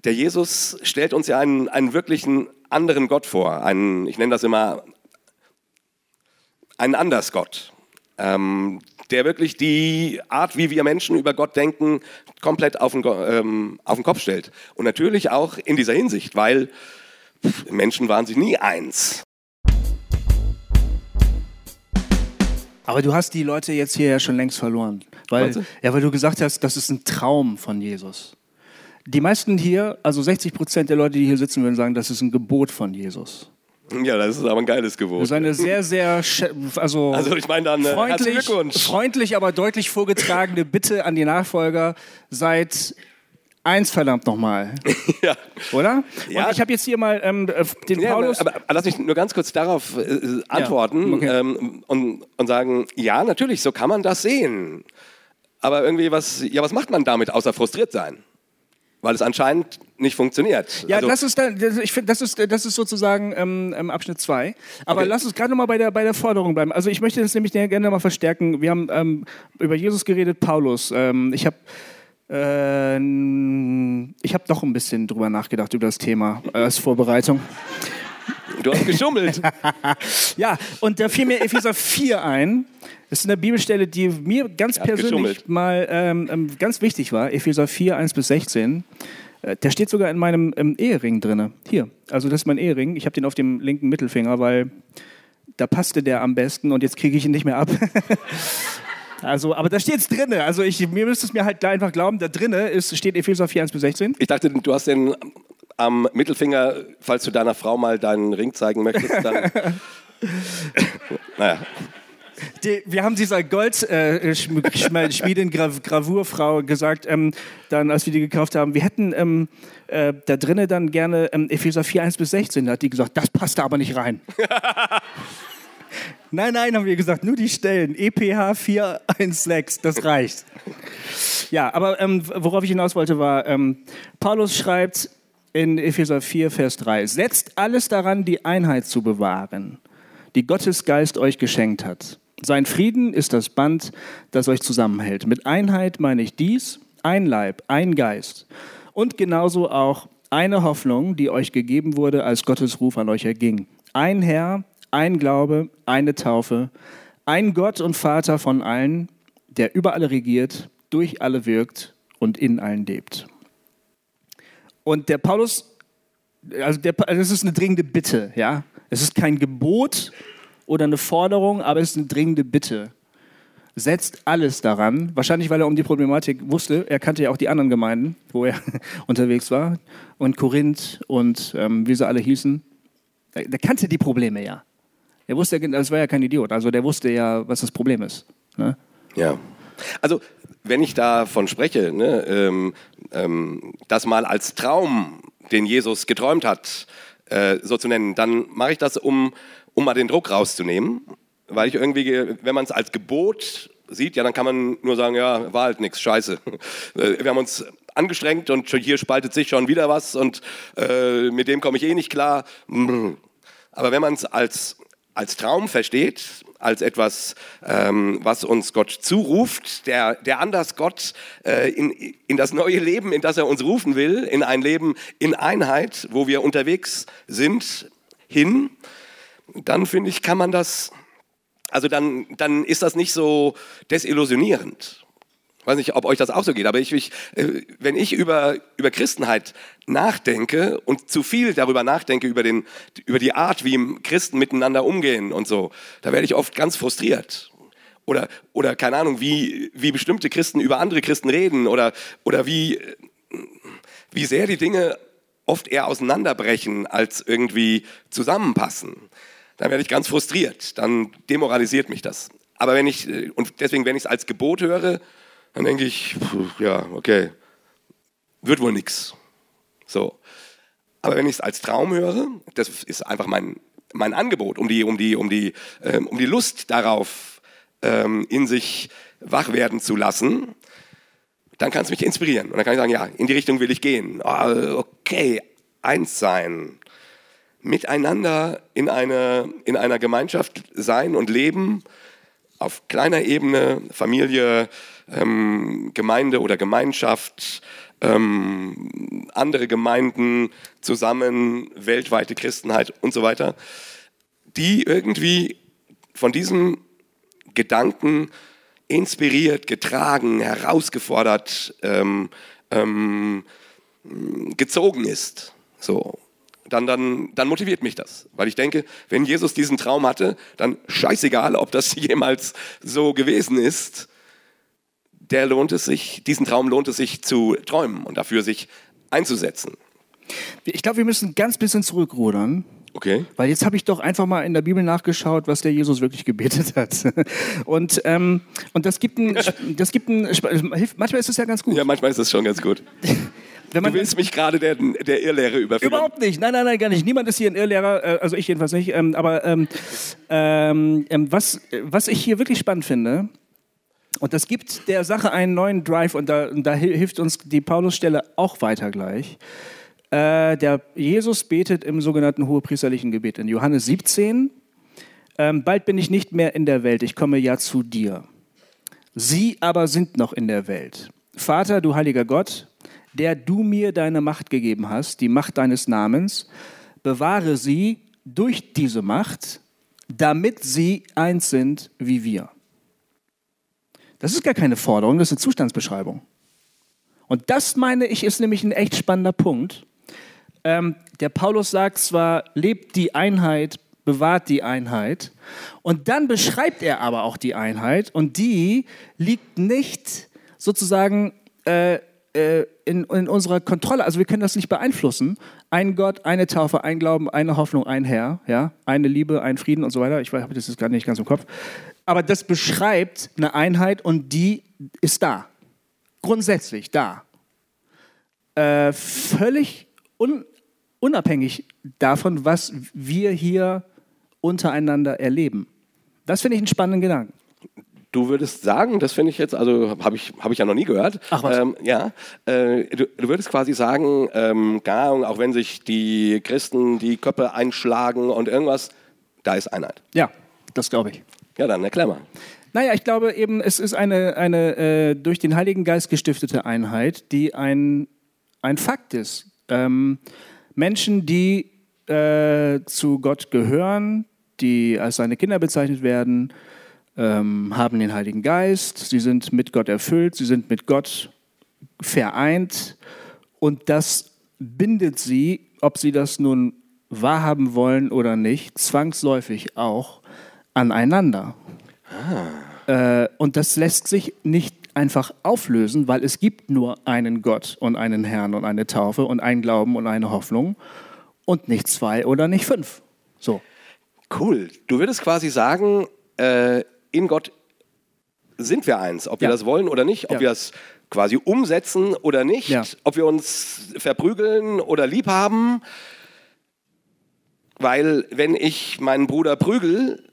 der Jesus stellt uns ja einen, einen wirklichen anderen Gott vor. Einen, ich nenne das immer einen Andersgott, ähm, der wirklich die Art, wie wir Menschen über Gott denken, komplett auf den, ähm, auf den Kopf stellt. Und natürlich auch in dieser Hinsicht, weil pff, Menschen waren sich nie eins.
Aber du hast die Leute jetzt hier ja schon längst verloren. Weil, ja, weil du gesagt hast, das ist ein Traum von Jesus. Die meisten hier, also 60 Prozent der Leute, die hier sitzen, würden sagen, das ist ein Gebot von Jesus.
Ja, das ist aber ein geiles
Das
Gebot.
ist eine sehr, sehr, also,
Also ich meine dann, äh,
freundlich, freundlich, aber deutlich vorgetragene Bitte an die Nachfolger, seid eins verdammt nochmal,
ja.
oder?
Ja.
Und ich habe jetzt hier mal ähm, äh, den
Ja,
Paulus...
aber, aber lass mich nur ganz kurz darauf äh, antworten
okay.
ähm, und, und sagen, ja, natürlich, so kann man das sehen. Aber irgendwie, was, ja, was macht man damit, außer frustriert sein? Weil es anscheinend nicht funktioniert.
Ja,
Also-
das ist dann, das, ich finde, das ist, das ist sozusagen ähm, Abschnitt 2. Aber
Okay.
lass uns gerade noch mal bei der, bei der Forderung bleiben. Also ich möchte das nämlich gerne mal verstärken. Wir haben ähm, über Jesus geredet, Paulus. Ähm, ich habe äh, ich habe doch ein bisschen drüber nachgedacht über das Thema äh, als Vorbereitung.
Du hast geschummelt.
Ja, und da fiel mir Epheser 4 ein. Das ist eine Bibelstelle, die mir ganz persönlich mal ähm, ähm, ganz wichtig war. Epheser 4, 1 bis 16. Äh, Der steht sogar in meinem ähm, Ehering drin. Hier, also das ist mein Ehering. Ich habe den auf dem linken Mittelfinger, weil da passte der am besten und jetzt kriege ich ihn nicht mehr ab. also, aber da steht es drin. Also ich, mir müsste es mir halt einfach glauben, da drinne ist, steht Epheser 4, 1 bis 16.
Ich dachte, du hast den am Mittelfinger, falls du deiner Frau mal deinen Ring zeigen möchtest, dann. naja.
Die, wir haben dieser Goldschmiedin-Gravurfrau gesagt, ähm, dann, als wir die gekauft haben, wir hätten ähm, äh, da drinnen dann gerne ähm, Epheser 4, 1 bis 16. Da hat die gesagt, das passt da aber nicht rein. nein, nein, haben wir gesagt, nur die Stellen. EPH 416, das reicht. Ja, aber ähm, worauf ich hinaus wollte, war, ähm, Paulus schreibt in Epheser 4, Vers 3, setzt alles daran, die Einheit zu bewahren, die Gottes Geist euch geschenkt hat. Sein Frieden ist das Band, das euch zusammenhält. Mit Einheit meine ich dies, ein Leib, ein Geist und genauso auch eine Hoffnung, die euch gegeben wurde, als Gottes Ruf an euch erging. Ein Herr, ein Glaube, eine Taufe, ein Gott und Vater von allen, der über alle regiert, durch alle wirkt und in allen lebt. Und der Paulus, also der, also das ist eine dringende Bitte, ja. Es ist kein Gebot oder eine Forderung, aber es ist eine dringende Bitte. Setzt alles daran, wahrscheinlich weil er um die Problematik wusste. Er kannte ja auch die anderen Gemeinden, wo er unterwegs war, und Korinth und ähm, wie sie alle hießen. Der, der kannte die Probleme ja. Er wusste, das war ja kein Idiot. Also der wusste ja, was das Problem ist. Ne?
Ja. Also, wenn ich davon spreche, ne, ähm, ähm, das mal als Traum, den Jesus geträumt hat, äh, so zu nennen, dann mache ich das, um, um mal den Druck rauszunehmen. Weil ich irgendwie, ge- wenn man es als Gebot sieht, ja, dann kann man nur sagen, ja, war halt nichts, scheiße. Äh, Wir haben uns angestrengt und hier spaltet sich schon wieder was und äh, mit dem komme ich eh nicht klar. Aber wenn man es als, als Traum versteht, als etwas, ähm, was uns Gott zuruft, der, der anders Gott äh, in, in das neue Leben, in das er uns rufen will, in ein Leben in Einheit, wo wir unterwegs sind, hin, dann finde ich, kann man das, also dann, dann ist das nicht so desillusionierend. Ich weiß nicht, ob euch das auch so geht, aber ich, ich, äh, wenn ich über, über Christenheit nachdenke und zu viel darüber nachdenke, über, den, über die Art, wie Christen miteinander umgehen und so, da werde ich oft ganz frustriert. Oder, oder keine Ahnung, wie, wie bestimmte Christen über andere Christen reden oder, oder wie, wie sehr die Dinge oft eher auseinanderbrechen, als irgendwie zusammenpassen. Dann werde ich ganz frustriert, dann demoralisiert mich das. Aber wenn ich, äh, und deswegen, wenn ich es als Gebot höre, dann denke ich, puh, ja, okay, wird wohl nix. So. Aber wenn ich es als Traum höre, das ist einfach mein, mein Angebot, um die, um die, um die, ähm, um die Lust darauf ähm, in sich wach werden zu lassen, dann kann es mich inspirieren. Und dann kann ich sagen, ja, in die Richtung will ich gehen. Ah, okay, eins sein. Miteinander in, eine, in einer Gemeinschaft sein und leben, auf kleiner Ebene, Familie, ähm, Gemeinde oder Gemeinschaft, ähm, andere Gemeinden zusammen, weltweite Christenheit und so weiter, die irgendwie von diesem Gedanken inspiriert, getragen, herausgefordert, ähm, ähm, gezogen ist. So. Dann, dann, dann motiviert mich das. Weil ich denke, wenn Jesus diesen Traum hatte, dann scheißegal, ob das jemals so gewesen ist, der lohnt es sich, diesen Traum lohnt es sich zu träumen und dafür sich einzusetzen.
Ich glaube, wir müssen ganz bisschen zurückrudern.
Okay?
Weil jetzt habe ich doch einfach mal in der Bibel nachgeschaut, was der Jesus wirklich gebetet hat. Und, ähm, und das gibt ein, das gibt ein, hilft- manchmal ist es ja ganz gut.
Ja, manchmal ist das schon ganz gut.
Wenn
Du willst mich gerade der, der Irrlehre überführen.
Überhaupt nicht. Nein, nein, nein, gar nicht. Niemand ist hier ein Irrlehrer, äh, also ich jedenfalls nicht. Ähm, aber ähm, ähm, ähm, was, was ich hier wirklich spannend finde, und das gibt der Sache einen neuen Drive und da, und da hi- hilft uns die Paulusstelle auch weiter gleich. Äh, der Jesus betet im sogenannten hohepriesterlichen Gebet in Johannes 17. Ähm, bald bin ich nicht mehr in der Welt, ich komme ja zu dir. Sie aber sind noch in der Welt. Vater, du heiliger Gott, der du mir deine Macht gegeben hast, die Macht deines Namens, bewahre sie durch diese Macht, damit sie eins sind wie wir. Das ist gar keine Forderung, das ist eine Zustandsbeschreibung. Und das meine ich ist nämlich ein echt spannender Punkt. Ähm, der Paulus sagt zwar, lebt die Einheit, bewahrt die Einheit. Und dann beschreibt er aber auch die Einheit. Und die liegt nicht sozusagen äh, äh, in, in unserer Kontrolle. Also wir können das nicht beeinflussen. Ein Gott, eine Taufe, ein Glauben, eine Hoffnung, ein Herr, ja, eine Liebe, ein Frieden und so weiter. Ich habe das jetzt gerade nicht ganz im Kopf. Aber das beschreibt eine Einheit und die ist da. Grundsätzlich da. Äh, völlig un unabhängig davon, was wir hier untereinander erleben. Das finde ich einen spannenden Gedanken.
Du würdest sagen, das finde ich jetzt, also habe ich, hab ich ja noch nie gehört.
Ach was.
Ähm, ja, äh, du, du würdest quasi sagen, ähm, auch wenn sich die Christen die Köpfe einschlagen und irgendwas, da ist Einheit.
Ja, das glaube ich.
Ja, dann erklär mal.
Naja, ich glaube eben, es ist eine, eine äh, durch den Heiligen Geist gestiftete Einheit, die ein, ein Fakt ist. Ähm, Menschen, die äh, zu Gott gehören, die als seine Kinder bezeichnet werden, ähm, haben den Heiligen Geist, sie sind mit Gott erfüllt, sie sind mit Gott vereint und das bindet sie, ob sie das nun wahrhaben wollen oder nicht, zwangsläufig auch aneinander. Äh, und das lässt sich nicht einfach auflösen, weil es gibt nur einen Gott und einen Herrn und eine Taufe und einen Glauben und eine Hoffnung und nicht zwei oder nicht fünf. So.
Cool. Du würdest quasi sagen, äh, in Gott sind wir eins, ob wir
Ja.
das wollen oder nicht, ob
Ja.
wir es quasi umsetzen oder nicht,
Ja.
ob wir uns verprügeln oder lieb haben. Weil wenn ich meinen Bruder prügel,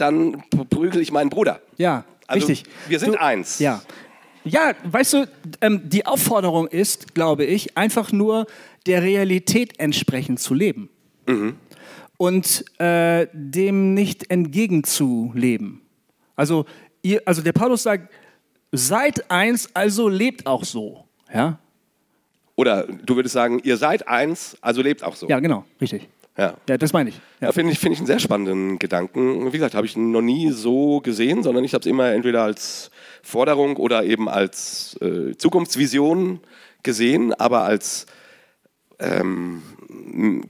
dann prügel ich meinen Bruder.
Ja,
Also
richtig.
wir sind
Du-
eins.
Ja. Ja, weißt du, ähm, die Aufforderung ist, glaube ich, einfach nur der Realität entsprechend zu leben. Und äh, dem nicht entgegenzuleben. Also, ihr, also der Paulus sagt, seid eins, also lebt auch so. Ja,
Oder du würdest sagen, ihr seid eins, also lebt auch so.
ja genau, richtig.
Ja.
Ja, das meine ich.
Ja, finde ich, finde ich einen sehr spannenden Gedanken. Wie gesagt, habe ich noch nie so gesehen, sondern ich habe es immer entweder als Forderung oder eben als äh, Zukunftsvision gesehen, aber als, ähm,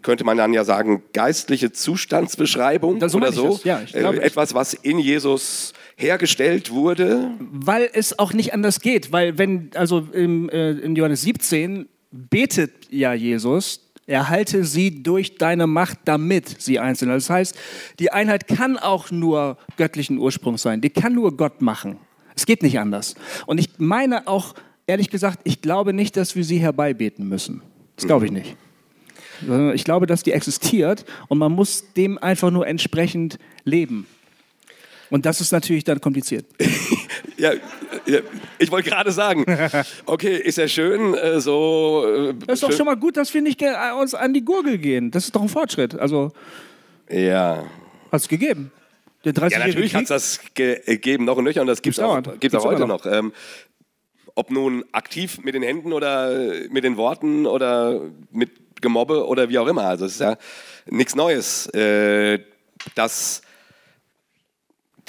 könnte man dann ja sagen, geistliche Zustandsbeschreibung
Das- so
oder so.
Ja, ich
äh, etwas, was in Jesus hergestellt wurde.
Weil es auch nicht anders geht. Weil wenn, also im, äh, in Johannes 17 betet ja Jesus, erhalte sie durch deine Macht, damit sie eins sind. Das heißt, die Einheit kann auch nur göttlichen Ursprungs sein. Die kann nur Gott machen. Es geht nicht anders. Und ich meine auch, ehrlich gesagt, ich glaube nicht, dass wir sie herbeibeten müssen. Das glaube ich nicht. Ich glaube, dass die existiert und man muss dem einfach nur entsprechend leben. Und das ist natürlich dann kompliziert.
Ja, ich wollte gerade sagen, okay, ist ja schön, äh, so. äh,
Das ist doch schon mal gut, dass wir nicht ge- uns an die Gurgel gehen. Das ist doch ein Fortschritt. Also,
Ja.
hat es gegeben. Der 30
Ja, natürlich hat es das gegeben, noch und nöcher, und das gibt es auch,
dauernd.
gibt's auch
Gibt's
heute
immer
noch. Ähm, ob nun aktiv mit den Händen oder mit den Worten oder mit Gemobbe oder wie auch immer. Also es ist ja nichts Neues, äh, dass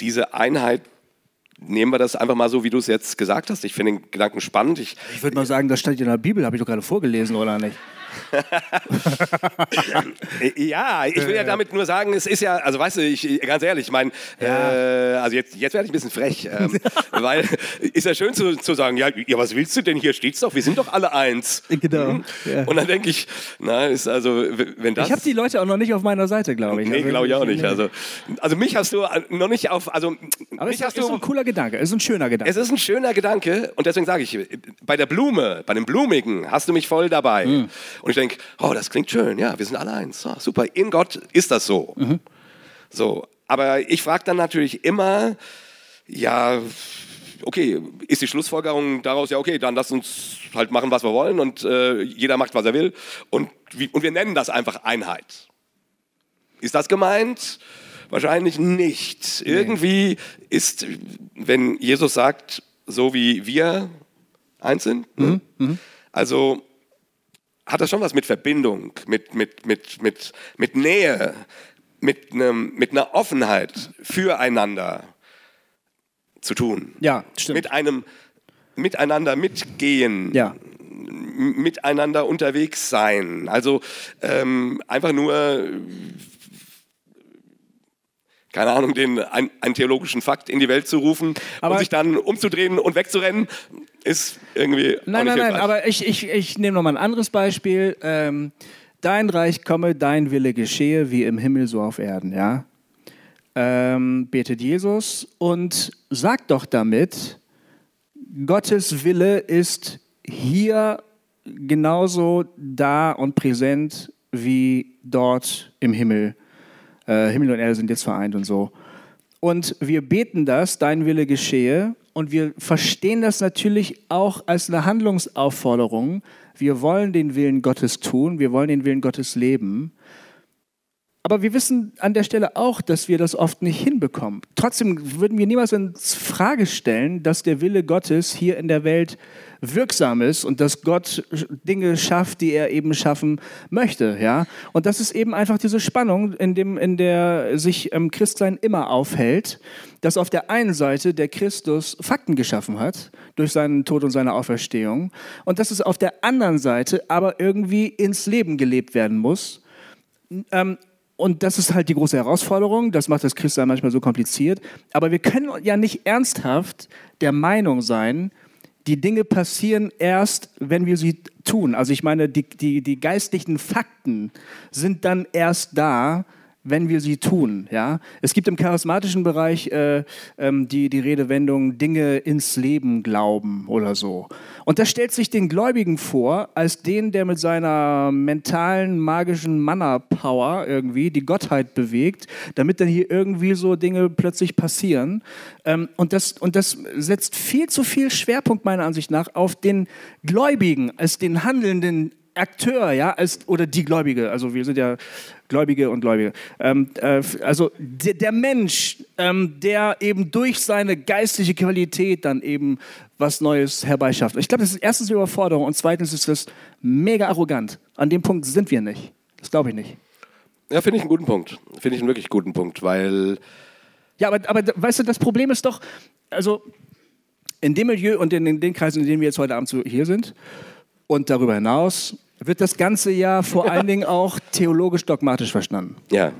diese Einheit, nehmen wir das einfach mal so, wie du es jetzt gesagt hast. Ich finde den Gedanken spannend. Ich,
Ich würde mal sagen, das steht in der Bibel. Habe ich doch gerade vorgelesen, oder nicht?
Äh, Ja, ich will ja damit nur sagen, es ist ja, also weißt du, ich, ganz ehrlich, ich meine, äh, also jetzt, jetzt werde ich ein bisschen frech, ähm, weil ist ja schön zu, zu sagen, ja, ja, was willst du denn, hier steht's doch, wir sind doch alle eins.
Genau,
Mhm.
ja.
Und dann denke ich, na, ist also, wenn das...
Ich habe die Leute auch noch nicht auf meiner Seite, glaube ich.
Nee,
Also,
glaube ich auch nicht.
nee.
Also, also mich hast du noch nicht auf, also
Aber es
mich
ist,
hast
ist
du
ein cooler Gedanke. Es ist ein schöner Gedanke.
es ist ein schöner Gedanke und deswegen sage ich, bei der Blume, bei dem Blumigen hast du mich voll dabei.
Mhm.
Und ich denke, oh, das klingt schön, ja, wir sind alle eins. Ah, super, in Gott ist das so.
Mhm.
So, aber ich frage dann natürlich immer, ja, okay, ist die Schlussfolgerung daraus, ja, okay, dann lass uns halt machen, was wir wollen und äh, jeder macht, was er will und, wie, und wir nennen das einfach Einheit. Ist das gemeint? Wahrscheinlich nicht. Irgendwie ist, wenn Jesus sagt, so wie wir eins sind, ne? also hat das schon was mit Verbindung, mit, mit, mit, mit, mit Nähe, mit, einem, mit einer Offenheit füreinander zu tun.
ja, stimmt.
Mit einem Miteinander mitgehen,
ja.
miteinander unterwegs sein. Also ähm, einfach nur, keine Ahnung, den, ein, einen theologischen Fakt in die Welt zu rufen
Aber-
und sich dann umzudrehen und wegzurennen. Ist irgendwie.
Nein, nein, nein, aber ich, ich, ich nehme noch mal ein anderes Beispiel. Ähm, dein Reich komme, dein Wille geschehe, wie im Himmel so auf Erden, ja? Ähm, betet Jesus und sagt doch damit, Gottes Wille ist hier genauso da und präsent wie dort im Himmel. Äh, Himmel und Erde sind jetzt vereint und so. Und wir beten das, dein Wille geschehe. Und wir verstehen das natürlich auch als eine Handlungsaufforderung. Wir wollen den Willen Gottes tun, wir wollen den Willen Gottes leben. Aber wir wissen an der Stelle auch, dass wir das oft nicht hinbekommen. Trotzdem würden wir niemals in Frage stellen, dass der Wille Gottes hier in der Welt wirksam ist und dass Gott Dinge schafft, die er eben schaffen möchte. Ja? Und das ist eben einfach diese Spannung, in, dem, in der sich ähm, Christsein immer aufhält, dass auf der einen Seite der Christus Fakten geschaffen hat durch seinen Tod und seine Auferstehung und dass es auf der anderen Seite aber irgendwie ins Leben gelebt werden muss. Ähm, und das ist halt die große Herausforderung. Das macht das Christsein manchmal so kompliziert. Aber wir können ja nicht ernsthaft der Meinung sein, die Dinge passieren erst, wenn wir sie tun. Also ich meine, die, die, die geistlichen Fakten sind dann erst da, wenn wir sie tun. Ja? Es gibt im charismatischen Bereich äh, ähm, die, die Redewendung Dinge ins Leben glauben oder so. Und das stellt sich den Gläubigen vor, als den, der mit seiner mentalen, magischen Manna-Power irgendwie die Gottheit bewegt, damit dann hier irgendwie so Dinge plötzlich passieren. Ähm, und, das, und das setzt viel zu viel Schwerpunkt meiner Ansicht nach auf den Gläubigen als den handelnden Akteur, ja, als, oder die Gläubige, also wir sind ja Gläubige und Gläubige. Ähm, äh, also der, der Mensch, ähm, der eben durch seine geistliche Qualität dann eben was Neues herbeischafft. Ich glaube, das ist erstens eine Überforderung und zweitens ist das mega arrogant. An dem Punkt sind wir nicht. Das glaube ich nicht.
Ja, finde ich einen guten Punkt. Finde ich einen wirklich guten Punkt, weil
Ja, aber, aber weißt du, das Problem ist doch, also in dem Milieu und in den, den Kreisen, in denen wir jetzt heute Abend hier sind und darüber hinaus, wird das ganze ja vor allen Dingen auch theologisch-dogmatisch verstanden.
ja,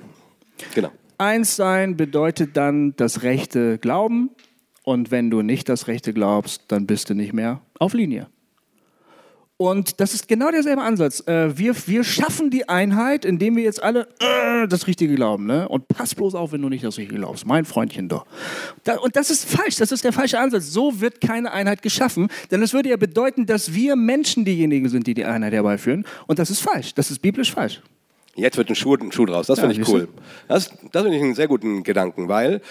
genau.
Eins sein bedeutet dann das rechte Glauben und wenn du nicht das rechte glaubst, dann bist du nicht mehr auf Linie. Und das ist genau derselbe Ansatz. Äh, Wir, wir schaffen die Einheit, indem wir jetzt alle äh, das Richtige glauben. Ne? Und pass bloß auf, wenn du nicht das Richtige glaubst. Mein Freundchen doch. Da, und das ist falsch. Das ist der falsche Ansatz. So wird keine Einheit geschaffen. Denn es würde ja bedeuten, dass wir Menschen diejenigen sind, die die Einheit herbeiführen. Und das ist falsch. Das ist biblisch falsch.
Jetzt wird ein Schuh, ein Schuh draus. Das
Ja,
finde ich cool. Das, das finde ich einen sehr guten Gedanken, weil,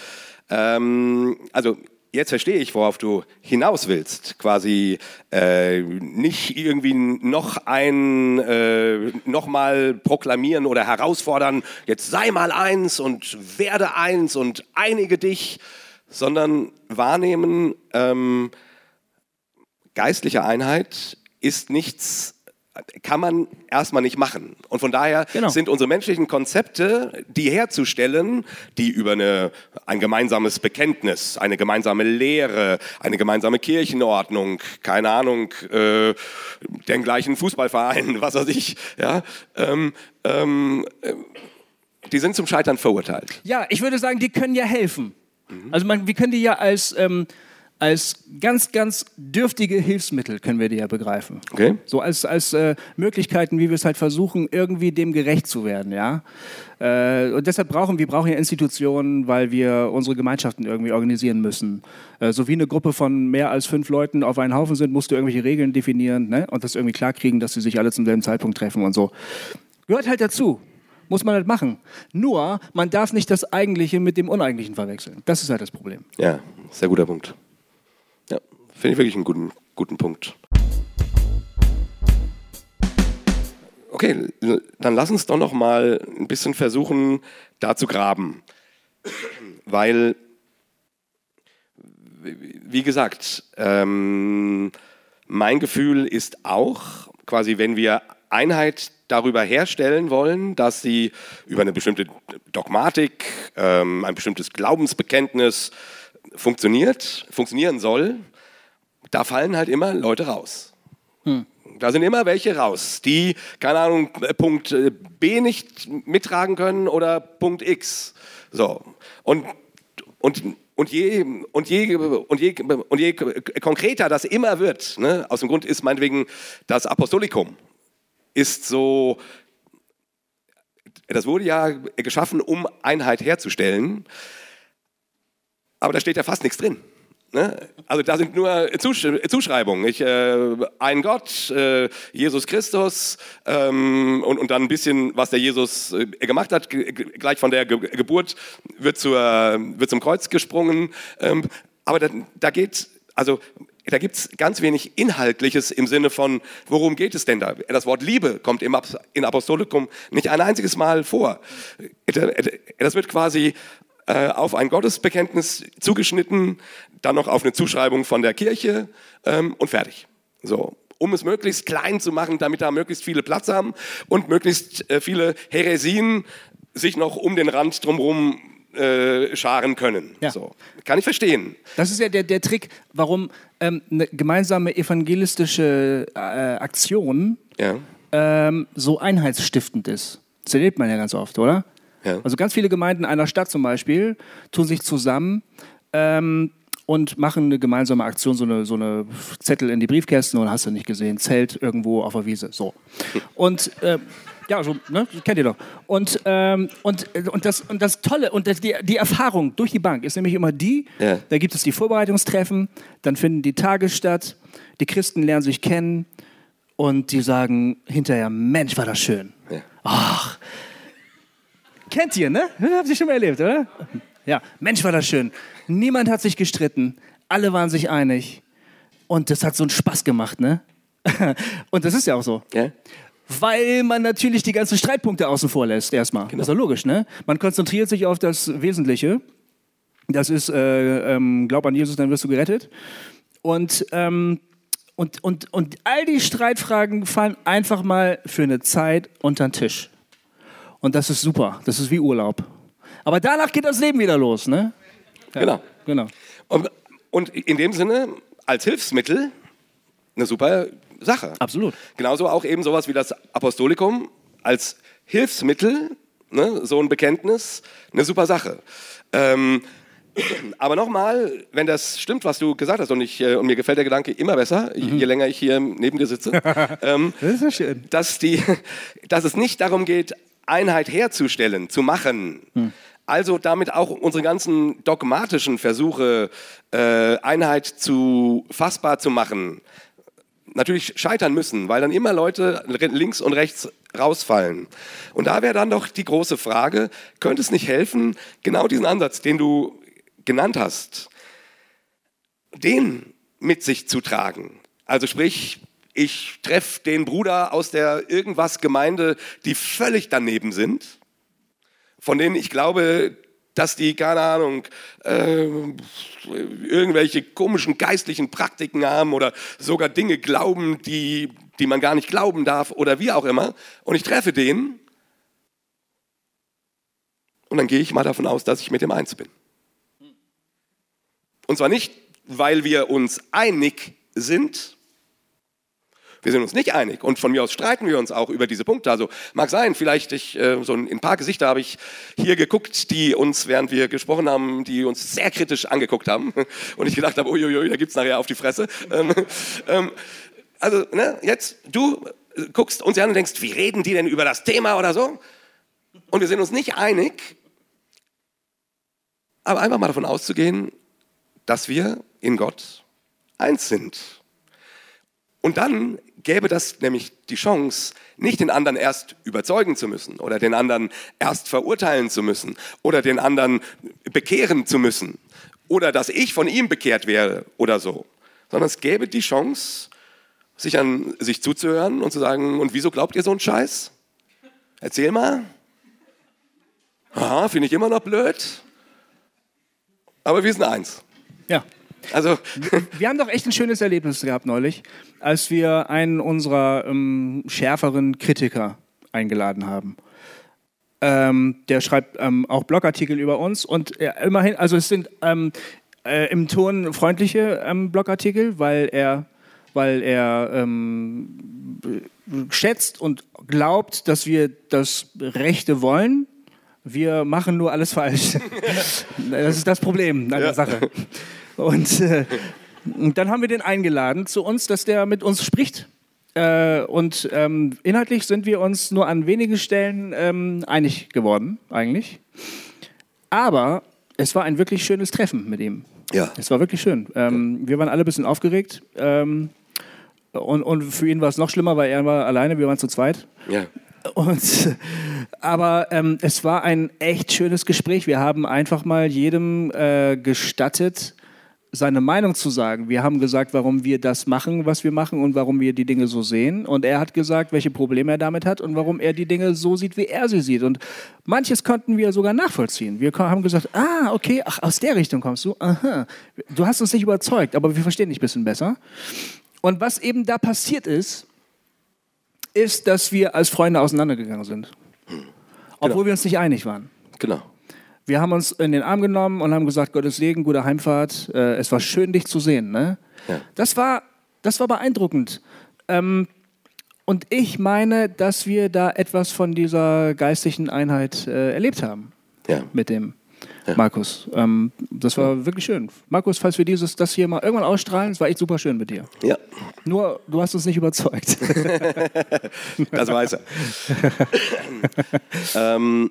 ähm, also jetzt verstehe ich, worauf du hinaus willst. Quasi äh, nicht irgendwie noch ein, äh, noch mal proklamieren oder herausfordern, jetzt sei mal eins und werde eins und einige dich, sondern wahrnehmen, ähm, geistliche Einheit ist nichts, kann man erstmal nicht machen. Und von daher
Genau.
sind unsere menschlichen Konzepte, die herzustellen, die über eine, ein gemeinsames Bekenntnis, eine gemeinsame Lehre, eine gemeinsame Kirchenordnung, keine Ahnung, äh, den gleichen Fußballverein, was weiß ich, ja, ähm, ähm, äh, die sind zum Scheitern verurteilt.
Ja, ich würde sagen, die können ja helfen. Also man, wir können die ja als, ähm, als ganz, ganz dürftige Hilfsmittel können wir die ja begreifen.
Okay.
So als, als äh, Möglichkeiten, wie wir es halt versuchen, irgendwie dem gerecht zu werden, ja. Äh, und deshalb brauchen wir brauchen ja Institutionen, weil wir unsere Gemeinschaften irgendwie organisieren müssen. Äh, so wie eine Gruppe von mehr als fünf Leuten auf einen Haufen sind, musst du irgendwelche Regeln definieren ne? und das irgendwie klarkriegen, dass sie sich alle zum selben Zeitpunkt treffen und so. Gehört halt dazu. Muss man halt machen. Nur, man darf nicht das Eigentliche mit dem Uneigentlichen verwechseln. Das ist halt das Problem.
Ja, sehr guter Punkt. Finde ich wirklich einen guten, guten Punkt. Okay, dann lass uns doch noch mal ein bisschen versuchen, da zu graben. Weil, wie gesagt, ähm, mein Gefühl ist auch, quasi, wenn wir Einheit darüber herstellen wollen, dass sie über eine bestimmte Dogmatik, ähm, ein bestimmtes Glaubensbekenntnis funktioniert, funktionieren soll, da fallen halt immer Leute raus. Da sind immer welche raus, die, keine Ahnung, Punkt äh, B nicht mittragen können oder Punkt X. So. Und, und, und je, und je, und je, und je konkreter das immer wird, ne, aus dem Grund ist meinetwegen das Apostolikum, ist so, das wurde ja geschaffen, um Einheit herzustellen, aber da steht ja fast nichts drin. Ne? Also da sind nur Zusch Zuschreibungen. Ich, äh, ein Gott, äh, Jesus Christus ähm, und, und dann ein bisschen, was der Jesus äh, gemacht hat. Gleich von der Ge Geburt wird, zur, wird zum Kreuz gesprungen. Ähm, aber da, da geht, also da gibt es ganz wenig Inhaltliches im Sinne von, worum geht es denn da? Das Wort Liebe kommt im in Apostolikum nicht ein einziges Mal vor. Das wird quasi äh, auf ein Gottesbekenntnis zugeschnitten, dann noch auf eine Zuschreibung von der Kirche ähm, und fertig. So, um es möglichst klein zu machen, damit da möglichst viele Platz haben und möglichst äh, viele Heresien sich noch um den Rand drumherum äh, scharen können. Ja. So. Kann ich verstehen.
Das ist ja der, der Trick, warum ähm, eine gemeinsame evangelistische äh, Aktion ja. ähm, so einheitsstiftend ist. Das erlebt man ja ganz oft, oder? Ja. Also ganz viele Gemeinden einer Stadt zum Beispiel tun sich zusammen ähm, und machen eine gemeinsame Aktion, so eine, so eine Zettel in die Briefkästen und hast du nicht gesehen, Zelt irgendwo auf der Wiese. So. Und äh, ja, so, ne, kennt ihr doch. Und, ähm, und, und, das, und das Tolle und das, die, die Erfahrung durch die Bank ist nämlich immer die, ja. da gibt es die Vorbereitungstreffen, dann finden die Tage statt, die Christen lernen sich kennen und die sagen hinterher, Mensch, war das schön. Ja. Ach, Kennt ihr, ne? Habt ihr schon mal erlebt, oder? Ja, Mensch, war das schön. Niemand hat sich gestritten. Alle waren sich einig. Und das hat so einen Spaß gemacht, ne? Und das ist ja auch so. Ja. Weil man natürlich die ganzen Streitpunkte außen vor lässt, erstmal. Genau. Das ist doch logisch, ne? Man konzentriert sich auf das Wesentliche. Das ist, äh, ähm, glaub an Jesus, dann wirst du gerettet. Und, ähm, und, und, und all die Streitfragen fallen einfach mal für eine Zeit unter den Tisch. Und das ist super. Das ist wie Urlaub. Aber danach geht das Leben wieder los, ne?
Ja, genau. genau. Und, und in dem Sinne, als Hilfsmittel, eine super Sache.
Absolut.
Genauso auch eben sowas wie das Apostolikum als Hilfsmittel, ne, so ein Bekenntnis, eine super Sache. Ähm, aber nochmal, wenn das stimmt, was du gesagt hast, und, ich, äh, und mir gefällt der Gedanke immer besser, mhm. je länger ich hier neben dir sitze, ähm, das ist ja schön. Dass, die, dass es nicht darum geht, Einheit herzustellen, zu machen. Hm. Also damit auch unsere ganzen dogmatischen Versuche, äh, Einheit zu fassbar zu machen, natürlich scheitern müssen, weil dann immer Leute links und rechts rausfallen. Und da wäre dann doch die große Frage, könnte es nicht helfen, genau diesen Ansatz, den du genannt hast, den mit sich zu tragen? Also sprich, ich treffe den Bruder aus der irgendwas Gemeinde, die völlig daneben sind, von denen ich glaube, dass die, keine Ahnung, äh, irgendwelche komischen geistlichen Praktiken haben oder sogar Dinge glauben, die, die man gar nicht glauben darf oder wie auch immer. Und ich treffe den und dann gehe ich mal davon aus, dass ich mit dem eins bin. Und zwar nicht, weil wir uns einig sind, wir sind uns nicht einig und von mir aus streiten wir uns auch über diese Punkte. Also mag sein, vielleicht ich, äh, so ein, paar Gesichter habe ich hier geguckt, die uns, während wir gesprochen haben, die uns sehr kritisch angeguckt haben und ich gedacht habe, uiuiui, da gibt es nachher auf die Fresse. Ähm, ähm, also ne, jetzt, du guckst uns an und denkst, wie reden die denn über das Thema oder so? Und wir sind uns nicht einig, aber einfach mal davon auszugehen, dass wir in Gott eins sind. Und dann gäbe das nämlich die Chance, nicht den anderen erst überzeugen zu müssen oder den anderen erst verurteilen zu müssen oder den anderen bekehren zu müssen oder dass ich von ihm bekehrt wäre oder so, sondern es gäbe die Chance, sich an sich zuzuhören und zu sagen, und wieso glaubt ihr so einen Scheiß? Erzähl mal. Aha, finde ich immer noch blöd. Aber wir sind eins.
Ja. Also. Wir haben doch echt ein schönes Erlebnis gehabt neulich, als wir einen unserer ähm, schärferen Kritiker eingeladen haben. Ähm, der schreibt ähm, auch Blogartikel über uns und äh, immerhin, also es sind ähm, äh, im Ton freundliche ähm, Blogartikel, weil er, weil er ähm, schätzt und glaubt, dass wir das Rechte wollen Wir machen nur alles falsch. das ist das Problem an der Sache. Und, äh, und dann haben wir den eingeladen zu uns, dass der mit uns spricht. Äh, und ähm, inhaltlich sind wir uns nur an wenigen Stellen ähm, einig geworden, eigentlich. Aber es war ein wirklich schönes Treffen mit ihm.
Ja.
Es war wirklich schön. Ähm, wir waren alle ein bisschen aufgeregt. Ähm, und, und für ihn war es noch schlimmer, weil er war alleine, wir waren zu zweit.
Ja.
Und, aber ähm, es war ein echt schönes Gespräch. Wir haben einfach mal jedem äh, gestattet, seine Meinung zu sagen. Wir haben gesagt, warum wir das machen, was wir machen und warum wir die Dinge so sehen. Und er hat gesagt, welche Probleme er damit hat und warum er die Dinge so sieht, wie er sie sieht. Und manches konnten wir sogar nachvollziehen. Wir haben gesagt, ah, okay, ach, aus der Richtung kommst du. Aha. Du hast uns nicht überzeugt, aber wir verstehen dich ein bisschen besser. Und was eben da passiert ist, ist, dass wir als Freunde auseinandergegangen sind. Obwohl wir uns nicht einig waren.
Genau.
Wir haben uns in den Arm genommen und haben gesagt, Gottes Segen, gute Heimfahrt. Äh, es war schön, dich zu sehen. Ne?
Ja.
Das, war, das war beeindruckend. Ähm, und ich meine, dass wir da etwas von dieser geistlichen Einheit äh, erlebt haben
Ja.
mit dem Markus. Ähm, das war wirklich schön. Markus, falls wir dieses, das hier mal irgendwann ausstrahlen, es war echt super schön mit dir.
Ja.
Nur, du hast uns nicht überzeugt.
Das weiß er. ähm,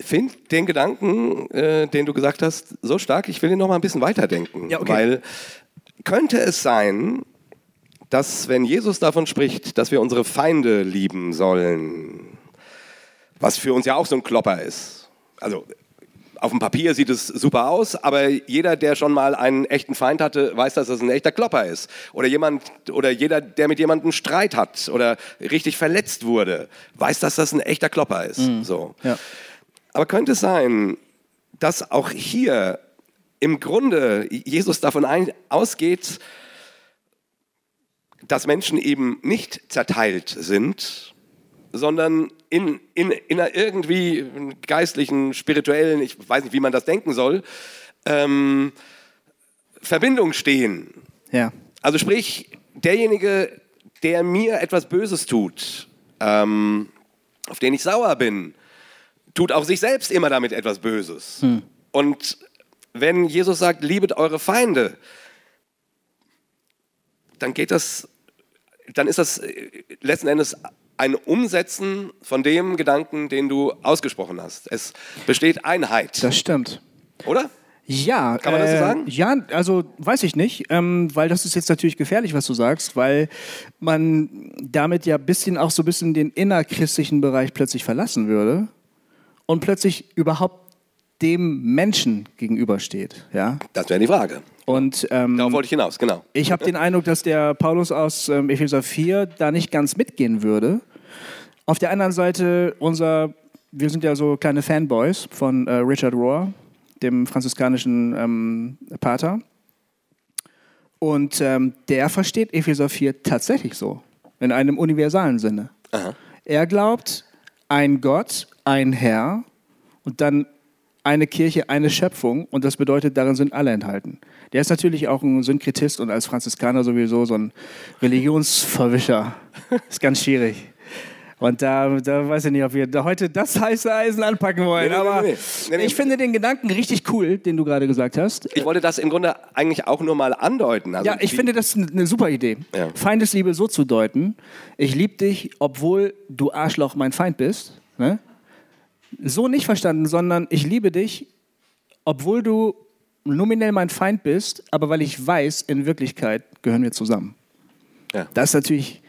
finde den Gedanken, äh, den du gesagt hast, so stark, ich will ihn noch mal ein bisschen weiterdenken.
Ja, okay.
Weil könnte es sein, dass wenn Jesus davon spricht, dass wir unsere Feinde lieben sollen, was für uns ja auch so ein Klopper ist. Also auf dem Papier sieht es super aus, aber jeder, der schon mal einen echten Feind hatte, weiß, dass das ein echter Klopper ist. Oder jemand, oder jeder, der mit jemandem Streit hat oder richtig verletzt wurde, weiß, dass das ein echter Klopper ist. So.
Ja.
Aber könnte es sein, dass auch hier im Grunde Jesus davon ein, ausgeht, dass Menschen eben nicht zerteilt sind, sondern in, in, in einer irgendwie geistlichen, spirituellen, ich weiß nicht, wie man das denken soll, ähm, Verbindung stehen.
ja.
Also sprich, derjenige, der mir etwas Böses tut, ähm, auf den ich sauer bin, tut auch sich selbst immer damit etwas Böses. Und wenn Jesus sagt, liebet eure Feinde, dann geht das, dann ist das äh, letzten Endes ein Umsetzen von dem Gedanken, den du ausgesprochen hast. Es besteht Einheit,
Das stimmt.
oder?
Ja,
Kann man das so
äh,
sagen?
Ja, also weiß ich nicht, ähm, weil das ist jetzt natürlich gefährlich, was du sagst, weil man damit ja ein bisschen auch so ein bisschen den innerchristlichen Bereich plötzlich verlassen würde und plötzlich überhaupt dem Menschen gegenübersteht. Ja?
Das wäre die Frage.
Und ähm,
Darauf wollte ich hinaus, genau.
ich habe den Eindruck, dass der Paulus aus ähm, Epheser 4 da nicht ganz mitgehen würde. Auf der anderen Seite, unser, wir sind ja so kleine Fanboys von äh, Richard Rohr, dem franziskanischen ähm, Pater. Und ähm, der versteht Epheser 4 tatsächlich so, in einem universalen Sinne. Er glaubt, ein Gott, ein Herr und dann eine Kirche, eine Schöpfung und das bedeutet, darin sind alle enthalten. Der ist natürlich auch ein Synkretist und als Franziskaner sowieso so ein Religionsverwischer. Ist ganz schwierig. Und da, da weiß ich nicht, ob wir da heute das heiße Eisen anpacken wollen.
Nee, nee,
aber
nee,
ich finde den Gedanken richtig cool, den du gerade gesagt hast.
Ich wollte das im Grunde eigentlich auch nur mal andeuten. Also
Ja, ich finde das eine super Idee.
Ja.
Feindesliebe so zu deuten. Ich liebe dich, obwohl du Arschloch mein Feind bist. Ne? So nicht verstanden, sondern ich liebe dich, obwohl du nominell mein Feind bist, aber weil ich weiß, in Wirklichkeit gehören wir zusammen.
Ja.
Das ist natürlich,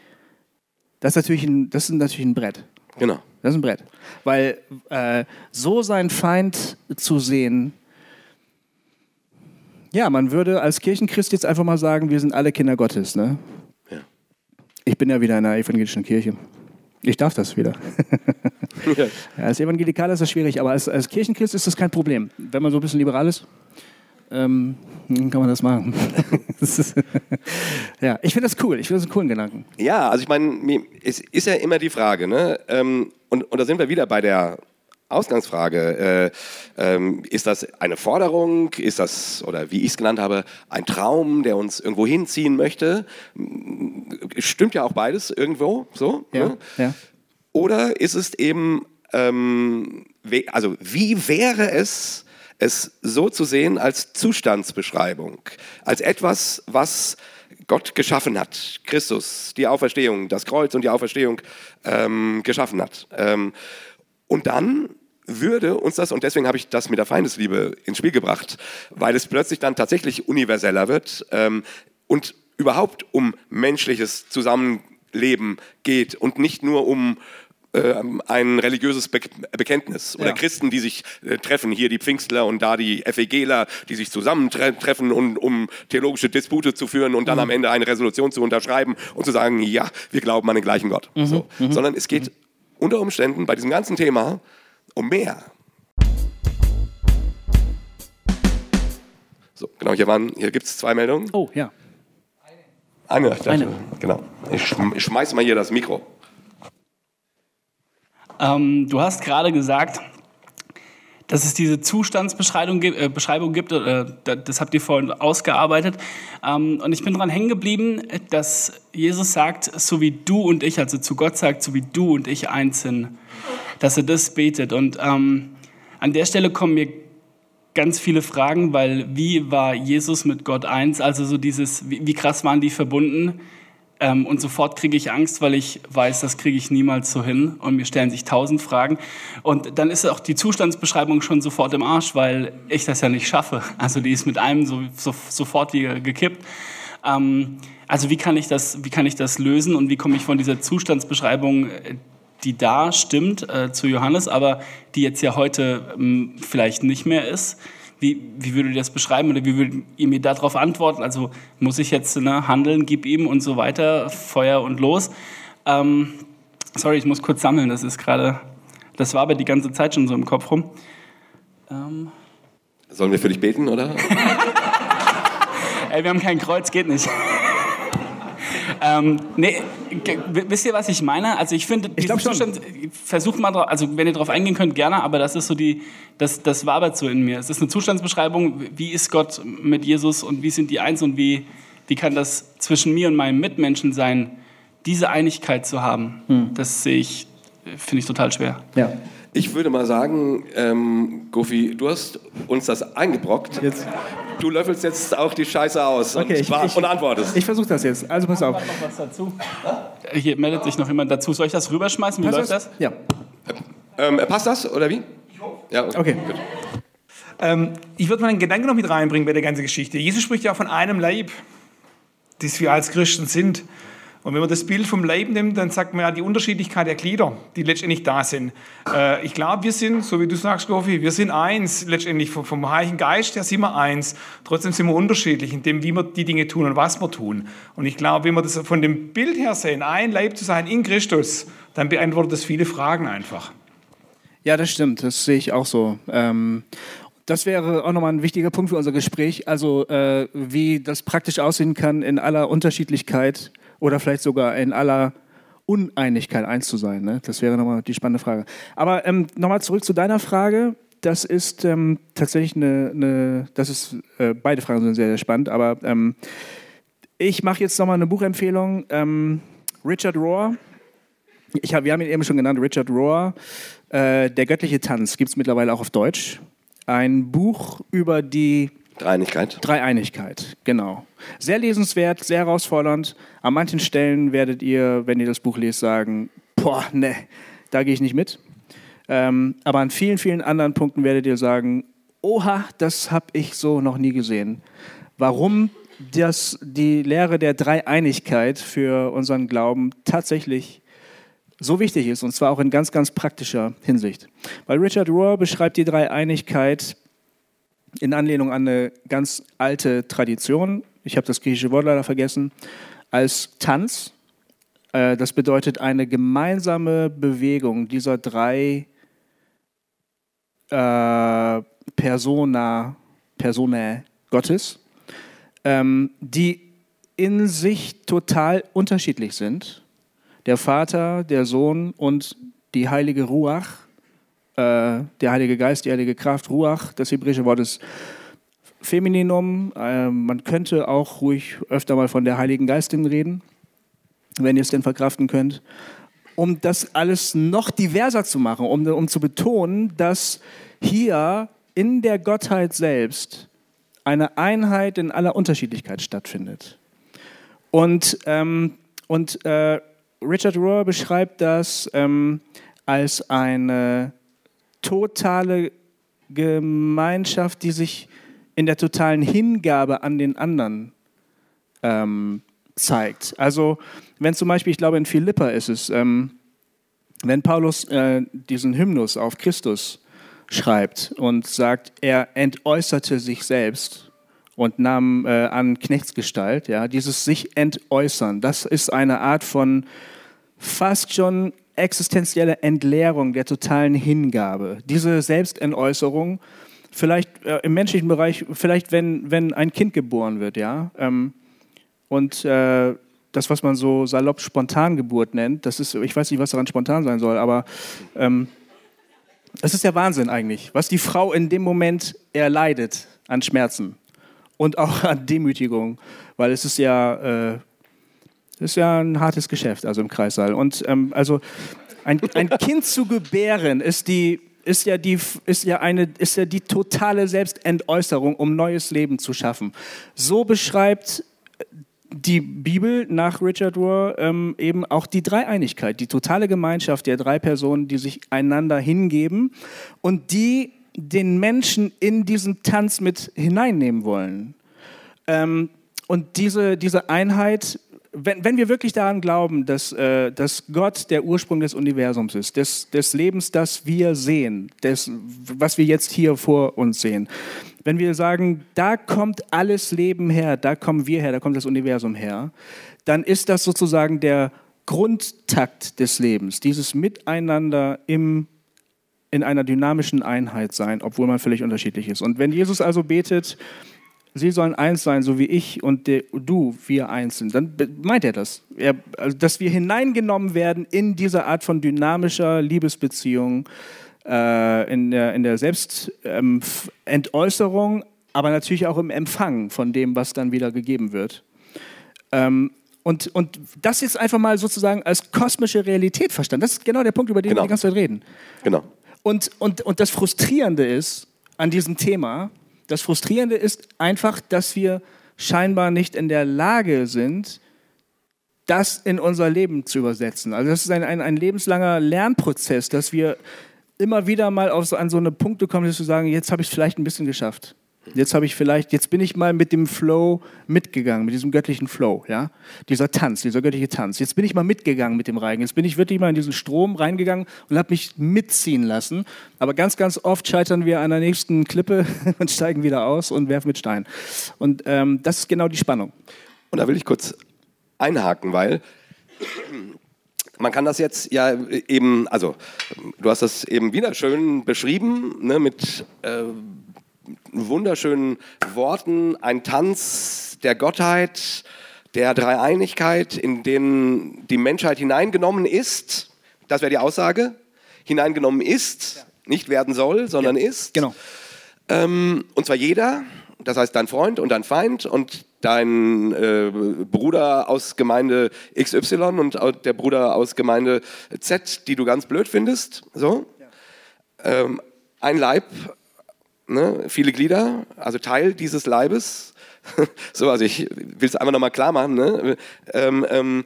das ist natürlich, ein, das ist natürlich ein Brett.
Genau.
Das ist ein Brett. Weil äh, so seinen Feind zu sehen, ja, man würde als Kirchenchrist jetzt einfach mal sagen, wir sind alle Kinder Gottes. Ne?
Ja.
Ich bin ja wieder in einer evangelischen Kirche. Ich darf das wieder.
Ja.
Ja, als Evangelikaler ist das schwierig, aber als, als Kirchenchrist ist das kein Problem. Wenn man so ein bisschen liberal ist, ähm, dann kann man das machen. das ist, ja, ich finde das cool. Ich finde das einen coolen Gedanken.
Ja, also ich meine, es ist ja immer die Frage, ne? ähm, und, und da sind wir wieder bei der Ausgangsfrage. Äh, ähm, ist das eine Forderung? Ist das, oder wie ich es genannt habe, ein Traum, der uns irgendwo hinziehen möchte? Stimmt ja auch beides irgendwo, so.
Ja,
Ne?
ja.
Oder ist es eben, ähm, also wie wäre es, es so zu sehen als Zustandsbeschreibung, als etwas, was Gott geschaffen hat, Christus, die Auferstehung, das Kreuz und die Auferstehung ähm, geschaffen hat. Ähm, und dann würde uns das, und deswegen habe ich das mit der Feindesliebe ins Spiel gebracht, weil es plötzlich dann tatsächlich universeller wird ähm, und überhaupt um menschliches Zusammenleben geht und nicht nur um ähm, ein religiöses Be Bekenntnis oder
Ja.
Christen, die sich äh, treffen, hier die Pfingstler und da die FEGler, die sich zusammentreffen, und, um theologische Dispute zu führen und dann am Ende eine Resolution zu unterschreiben und zu sagen, ja, wir glauben an den gleichen Gott. So. Sondern es geht unter Umständen bei diesem ganzen Thema um mehr. So, genau, hier, waren- hier gibt es zwei Meldungen.
Oh, ja.
Eine, dachte,
Eine.
genau. Ich, schm ich schmeiß mal hier das Mikro.
Ähm, du hast gerade gesagt, dass es diese Zustandsbeschreibung gibt, äh, Beschreibung gibt äh, da- das habt ihr vorhin ausgearbeitet. Ähm, und ich bin daran hängen geblieben, dass Jesus sagt, so wie du und ich, also zu Gott sagt, so wie du und ich eins sind, dass er das betet. Und ähm, an der Stelle kommen mir ganz viele Fragen, weil wie war Jesus mit Gott eins? Also so dieses, wie, wie krass waren die verbunden? Ähm, und sofort kriege ich Angst, weil ich weiß, das kriege ich niemals so hin. Und mir stellen sich tausend Fragen. Und dann ist auch die Zustandsbeschreibung schon sofort im Arsch, weil ich das ja nicht schaffe. Also die ist mit einem so, so, sofort gekippt. Ähm, also wie kann, ich das, wie kann ich das lösen und wie komme ich von dieser Zustandsbeschreibung, äh, die da stimmt, äh, zu Johannes, aber die jetzt ja heute ähm, vielleicht nicht mehr ist? Wie, wie würdet ihr das beschreiben oder wie würdet ihr mir darauf antworten? Also muss ich jetzt ne, handeln, gib ihm und so weiter, Feuer und los. Ähm, sorry, ich muss kurz sammeln, das ist gerade, das war aber die ganze Zeit schon so im Kopf rum. Ähm,
Sollen wir für dich beten, oder?
ey, wir haben kein Kreuz, geht nicht. Ähm, nee, wisst ihr, was ich meine? Also ich finde,
Ich glaub
diesen
schon.
Versucht mal, drauf, also wenn ihr darauf eingehen könnt, gerne, aber das ist so die, das, das wabert so in mir. Es ist eine Zustandsbeschreibung, wie ist Gott mit Jesus und wie sind die eins und wie, wie kann das zwischen mir und meinem Mitmenschen sein, diese Einigkeit zu haben.
Hm.
Das sehe ich, finde ich total schwer.
Ja.
Ich würde mal sagen, ähm, Gofi, du hast uns das eingebrockt.
Jetzt.
Du löffelst jetzt auch die Scheiße aus
Okay,
und,
ich, ich,
und antwortest.
ich versuche das jetzt. Also pass auf.
noch was dazu? Hier meldet sich noch jemand dazu. Soll ich das rüberschmeißen? Wie
Passt
läuft das?
Ja.
ähm, passt das, oder wie? Ja,
Okay.
Gut.
Ähm, ich würde mal einen Gedanken noch mit reinbringen bei der ganzen Geschichte. Jesus spricht ja von einem Leib, das wir als Christen sind. Und wenn man das Bild vom Leib nimmt, dann sagt man ja die Unterschiedlichkeit der Glieder, die letztendlich da sind. Äh, ich glaube, wir sind, so wie du sagst, Gofi, wir sind eins, letztendlich vom, vom Heiligen Geist her sind wir eins. Trotzdem sind wir unterschiedlich in dem, wie wir die Dinge tun und was wir tun. Und ich glaube, wenn wir das von dem Bild her sehen, ein Leib zu sein in Christus, dann beantwortet das viele Fragen einfach.
Ja, das stimmt. Das sehe ich auch so. Ähm, das wäre auch nochmal ein wichtiger Punkt für unser Gespräch. Also, äh, wie das praktisch aussehen kann, in aller Unterschiedlichkeit oder vielleicht sogar in aller Uneinigkeit eins zu sein. Ne? Das wäre nochmal die spannende Frage. Aber ähm, nochmal zurück zu deiner Frage. Das ist ähm, tatsächlich eine, eine, das ist, äh, beide Fragen sind sehr, sehr spannend, aber ähm, ich mache jetzt nochmal eine Buchempfehlung. Ähm, Richard Rohr, ich hab, wir haben ihn eben schon genannt, Richard Rohr, äh, Der göttliche Tanz, gibt es mittlerweile auch auf Deutsch. Ein Buch über die
Dreieinigkeit.
Dreieinigkeit, genau. Sehr lesenswert, sehr herausfordernd. An manchen Stellen werdet ihr, wenn ihr das Buch lest, sagen, boah, ne, da gehe ich nicht mit. Ähm, aber an vielen, vielen anderen Punkten werdet ihr sagen, oha, das habe ich so noch nie gesehen. Warum das, die Lehre der Dreieinigkeit für unseren Glauben tatsächlich so wichtig ist, und zwar auch in ganz, ganz praktischer Hinsicht. Weil Richard Rohr beschreibt die Dreieinigkeit in Anlehnung an eine ganz alte Tradition, ich habe das griechische Wort leider vergessen, als Tanz. Äh, Das bedeutet eine gemeinsame Bewegung dieser drei äh, Persona, Personae Gottes, ähm, die in sich total unterschiedlich sind. Der Vater, der Sohn und die heilige Ruach, der Heilige Geist, die Heilige Kraft, Ruach, das hebräische Wort ist Femininum. Äh, man könnte auch ruhig öfter mal von der Heiligen Geistin reden, wenn ihr es denn verkraften könnt. um das alles noch diverser zu machen, um, um zu betonen, dass hier in der Gottheit selbst eine Einheit in aller Unterschiedlichkeit stattfindet. Und, ähm, und äh, Richard Rohr beschreibt das ähm, als eine totale Gemeinschaft, die sich in der totalen Hingabe an den anderen ähm, zeigt. Also wenn zum Beispiel, ich glaube in Philippa ist es, ähm, wenn Paulus äh, diesen Hymnus auf Christus schreibt und sagt, er entäußerte sich selbst und nahm äh, an Knechtsgestalt, ja, dieses sich entäußern, das ist eine Art von fast schon existenzielle Entleerung der totalen Hingabe. Diese Selbstentäußerung, vielleicht äh, im menschlichen Bereich, vielleicht wenn, wenn ein Kind geboren wird, ja, ähm, und äh, das, was man so salopp Spontangeburt nennt, das ist, ich weiß nicht, was daran spontan sein soll, aber ähm, das ist der Wahnsinn eigentlich, was die Frau in dem Moment erleidet an Schmerzen und auch an Demütigung, weil es ist ja, äh, ist ja ein hartes Geschäft, also im Kreissaal. Und ähm, also ein, ein Kind zu gebären ist die ist ja, die, ist, ja eine, ist ja die totale Selbstentäußerung, um neues Leben zu schaffen. So beschreibt die Bibel nach Richard Rohr ähm, eben auch die Dreieinigkeit, die totale Gemeinschaft der drei Personen, die sich einander hingeben und die den Menschen in diesen Tanz mit hineinnehmen wollen. Ähm, und diese, diese Einheit, wenn, wenn wir wirklich daran glauben, dass, äh, dass Gott der Ursprung des Universums ist, des, des Lebens, das wir sehen, des, was wir jetzt hier vor uns sehen, wenn wir sagen, da kommt alles Leben her, da kommen wir her, da kommt das Universum her, dann ist das sozusagen der Grundtakt des Lebens, dieses Miteinander im, in einer dynamischen Einheit sein, obwohl man völlig unterschiedlich ist. Und wenn Jesus also betet, sie sollen eins sein, so wie ich und der, du, wir eins sind, dann meint er das. Er, also, dass wir hineingenommen werden in diese Art von dynamischer Liebesbeziehung, äh, in der, in der Selbstentäußerung, ähm, aber natürlich auch im Empfang von dem, was dann wieder gegeben wird. Ähm, und, und das jetzt einfach mal sozusagen als kosmische Realität verstanden. Das ist genau der Punkt, über den genau. wir die ganze Zeit reden.
Genau.
Und, und, und das Frustrierende ist an diesem Thema, das Frustrierende ist einfach, dass wir scheinbar nicht in der Lage sind, das in unser Leben zu übersetzen. Also das ist ein, ein, ein lebenslanger Lernprozess, dass wir immer wieder mal auf so, an so eine Punkte kommen, dass wir sagen, jetzt habe ich es vielleicht ein bisschen geschafft. Jetzt habe ich vielleicht, jetzt bin ich mal mit dem Flow mitgegangen, mit diesem göttlichen Flow, ja, dieser Tanz, dieser göttliche Tanz. Jetzt bin ich mal mitgegangen mit dem Reigen. Jetzt bin ich wirklich mal in diesen Strom reingegangen und habe mich mitziehen lassen. Aber ganz, ganz oft scheitern wir an der nächsten Klippe und steigen wieder aus und werfen mit Stein. Und ähm, das ist genau die Spannung.
Und da will ich kurz einhaken, weil man kann das jetzt ja eben, also du hast das eben wieder schön beschrieben, ne, mit äh, wunderschönen Worten, ein Tanz der Gottheit, der Dreieinigkeit, in den die Menschheit hineingenommen ist. Das wäre die Aussage. Hineingenommen ist, nicht werden soll, sondern ja, ist.
Genau.
Ähm, und zwar jeder, das heißt dein Freund und dein Feind und dein äh, Bruder aus Gemeinde XY und der Bruder aus Gemeinde Z, die du ganz blöd findest. So. Ja. Ähm, ein Leib, ne, viele Glieder, also Teil dieses Leibes. so, also ich will es einfach nochmal klar machen. Ne? Ähm, ähm,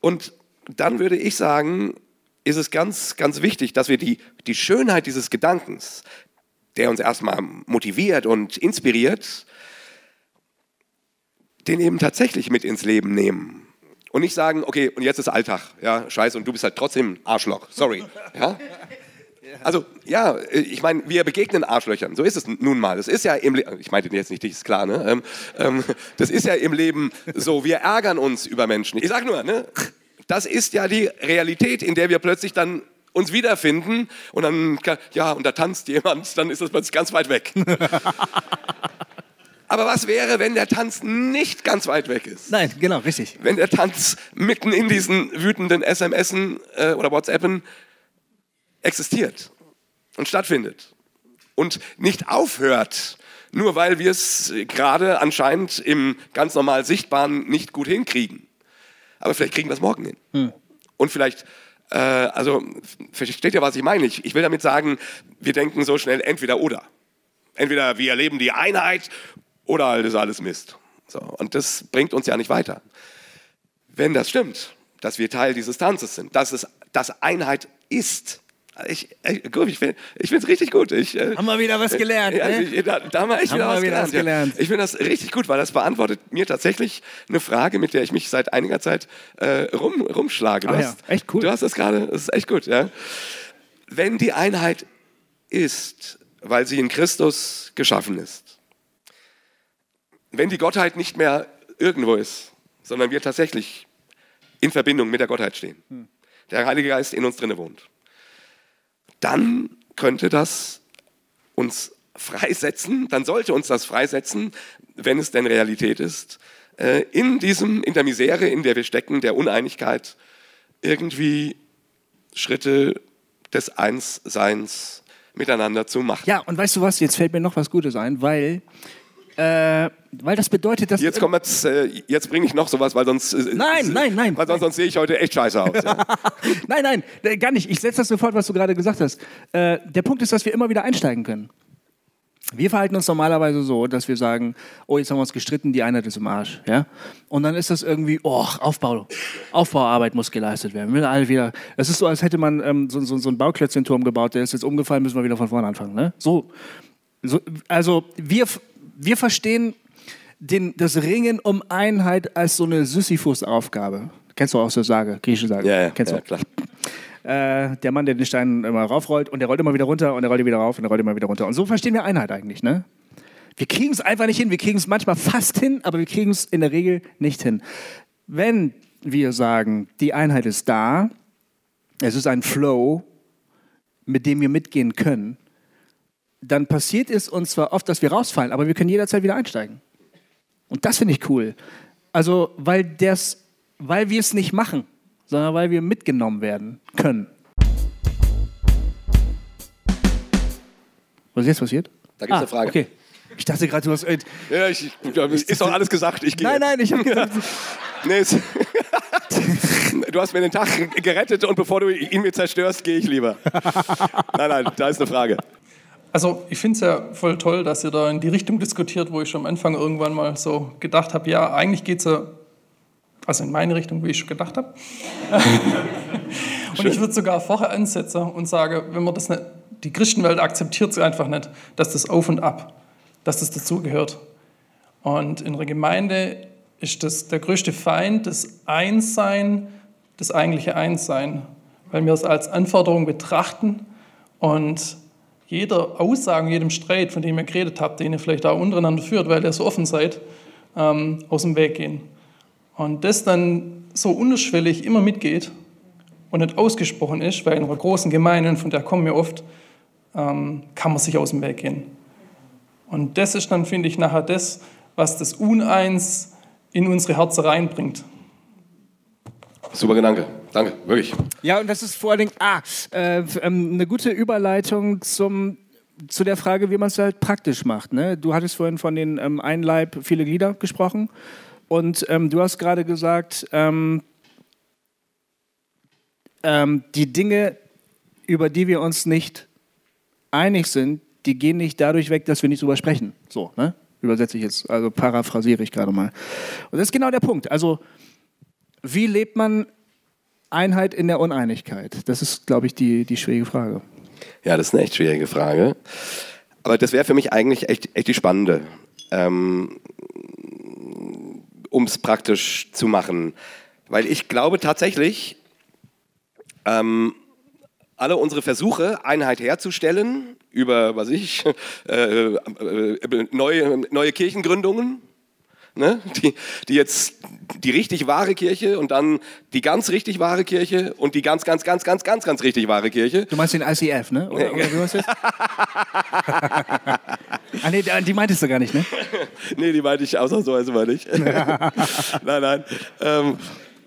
und dann würde ich sagen, ist es ganz, ganz wichtig, dass wir die, die Schönheit dieses Gedankens, der uns erstmal motiviert und inspiriert, den eben tatsächlich mit ins Leben nehmen. Und nicht sagen, okay, und jetzt ist Alltag, ja, scheiße, und du bist halt trotzdem Arschloch, sorry. Ja? Also, ja, ich meine, wir begegnen Arschlöchern, so ist es nun mal. Das ist ja im Leben, ich meinte jetzt nicht dich, ist klar, ne? Ähm, ähm, das ist ja im Leben so, wir ärgern uns über Menschen. Ich sag nur, ne? Das ist ja die Realität, in der wir plötzlich dann uns wiederfinden und dann, ja, und da tanzt jemand, dann ist das plötzlich ganz weit weg. Aber was wäre, wenn der Tanz nicht ganz weit weg ist?
Nein, genau, richtig.
Wenn der Tanz mitten in diesen wütenden SMSen äh, oder WhatsAppen existiert und stattfindet und nicht aufhört, nur weil wir es gerade anscheinend im ganz normal Sichtbaren nicht gut hinkriegen. Aber vielleicht kriegen wir es morgen hin. Hm. Und vielleicht Äh, also, versteht ihr, was ich meine? Ich, ich will damit sagen, wir denken so schnell entweder oder. Entweder wir erleben die Einheit oder halt ist alles Mist. So, und das bringt uns ja nicht weiter. Wenn das stimmt, dass wir Teil dieses Tanzes sind, dass es dass Einheit ist. Ich, ich, ich finde es richtig gut. Ich, äh,
Haben wir wieder was gelernt,
Ja,
ne?
ich, da, da haben wir echt wieder, was,
wieder
gelernt,
was gelernt.
Ja. Ich finde das richtig gut, weil das beantwortet mir tatsächlich eine Frage, mit der ich mich seit einiger Zeit äh, rum, rumschlage. Du
Ah ja,
hast,
echt cool.
Du hast das gerade, das ist echt gut. Ja? Wenn die Einheit ist, weil sie in Christus geschaffen ist, wenn die Gottheit nicht mehr irgendwo ist, sondern wir tatsächlich in Verbindung mit der Gottheit stehen,
Hm.
der Heilige Geist in uns drinne wohnt, dann könnte das uns freisetzen, dann sollte uns das freisetzen, wenn es denn Realität ist, äh, in diesem, in der Misere, in der wir stecken, der Uneinigkeit, irgendwie Schritte des Einsseins miteinander zu machen.
Ja, und weißt du was, jetzt fällt mir noch was Gutes ein, weil, äh, weil das bedeutet, dass...
Jetzt, jetzt, äh, jetzt bringe ich noch sowas, weil sonst, äh,
Nein, nein, nein.
weil sonst, sonst sehe ich heute echt scheiße aus. Ja.
nein, nein, äh, gar nicht. Ich setze das sofort, was du gerade gesagt hast. Äh, der Punkt ist, dass wir immer wieder einsteigen können. Wir verhalten uns normalerweise so, dass wir sagen, oh, jetzt haben wir uns gestritten, die Einheit ist im Arsch. Ja? Und dann ist das irgendwie, oh, Aufbau, Aufbauarbeit muss geleistet werden. Wir alle wieder, es ist so, als hätte man ähm, so, so, so einen Bauklötzchenturm gebaut, der ist jetzt umgefallen, müssen wir wieder von vorne anfangen. Ne? So, so, also wir, wir verstehen den, das Ringen um Einheit als so eine Sisyphus-Aufgabe. Kennst du auch so Sage, griechische Sage?
Ja, ja,
Kennst
ja,
du?
klar.
Äh, der Mann, der den Stein immer raufrollt und der rollt immer wieder runter und der rollt wieder rauf und der rollt immer wieder runter. Und so verstehen wir Einheit eigentlich, ne? Wir kriegen es einfach nicht hin. Wir kriegen es manchmal fast hin, aber wir kriegen es in der Regel nicht hin. Wenn wir sagen, die Einheit ist da, es ist ein Flow, mit dem wir mitgehen können, dann passiert es uns zwar oft, dass wir rausfallen, aber wir können jederzeit wieder einsteigen. Und das finde ich cool. Also, weil, das, weil wir es nicht machen, sondern weil wir mitgenommen werden können. Was ist jetzt passiert?
Da gibt's eine Frage.
Okay. Ich dachte gerade, du hast. Äh,
Ja, ich, ist doch alles gesagt. Ich gehe
nein, nein, ich habe gedacht.
Nee, es- du hast mir den Tag gerettet und bevor du ihn mir zerstörst, gehe ich lieber. Nein, nein, da ist eine Frage.
Also ich finde es ja voll toll, dass ihr da in die Richtung diskutiert, wo ich schon am Anfang irgendwann mal so gedacht habe, ja, eigentlich geht es ja, also in meine Richtung, wie ich schon gedacht habe. und ich würde sogar vorher ansetzen und sage, wenn man das nicht, die Christenwelt akzeptiert es einfach nicht, dass das auf und ab, dass das dazugehört. Und in der Gemeinde ist das der größte Feind, das Einssein, das eigentliche Einssein, weil wir es als Anforderung betrachten und jeder Aussage, jedem Streit, von dem ihr geredet habt, den ihr vielleicht auch untereinander führt, weil ihr so offen seid, ähm, aus dem Weg gehen. Und das dann so unterschwellig immer mitgeht und nicht ausgesprochen ist, weil in einer großen Gemeinde, von der kommen wir oft, ähm, kann man sich aus dem Weg gehen. Und das ist dann, finde ich, nachher das, was das Uneins in unsere Herzen reinbringt.
Super Gedanke. Danke, wirklich.
Ja, und das ist vor allen Dingen ah, äh, ähm, eine gute Überleitung zum, zu der Frage, wie man es halt praktisch macht. Ne? Du hattest vorhin von den ähm, ein Leib, viele Glieder gesprochen. Und ähm, du hast gerade gesagt, ähm, ähm, die Dinge, über die wir uns nicht einig sind, die gehen nicht dadurch weg, dass wir nicht drüber sprechen. So, ne? Übersetze ich jetzt, also paraphrasiere ich gerade mal. Und das ist genau der Punkt. Also, wie lebt man Einheit in der Uneinigkeit? Das ist, glaube ich, die, die schwierige Frage.
Ja, das ist eine echt schwierige Frage. Aber das wäre für mich eigentlich echt, echt die spannende, ähm, um es praktisch zu machen. Weil ich glaube tatsächlich, ähm, alle unsere Versuche, Einheit herzustellen, über, was ich, äh, äh, neue, neue Kirchengründungen, ne? die, die jetzt die richtig wahre Kirche und dann die ganz richtig wahre Kirche und die ganz, ganz, ganz, ganz, ganz, ganz richtig wahre Kirche.
Du meinst den ICF, ne? Oder, oder wie war's jetzt? ah, nee, die meintest du gar nicht, ne?
Nee, die meinte ich ausnahmsweise mal nicht. nein, nein. Ähm,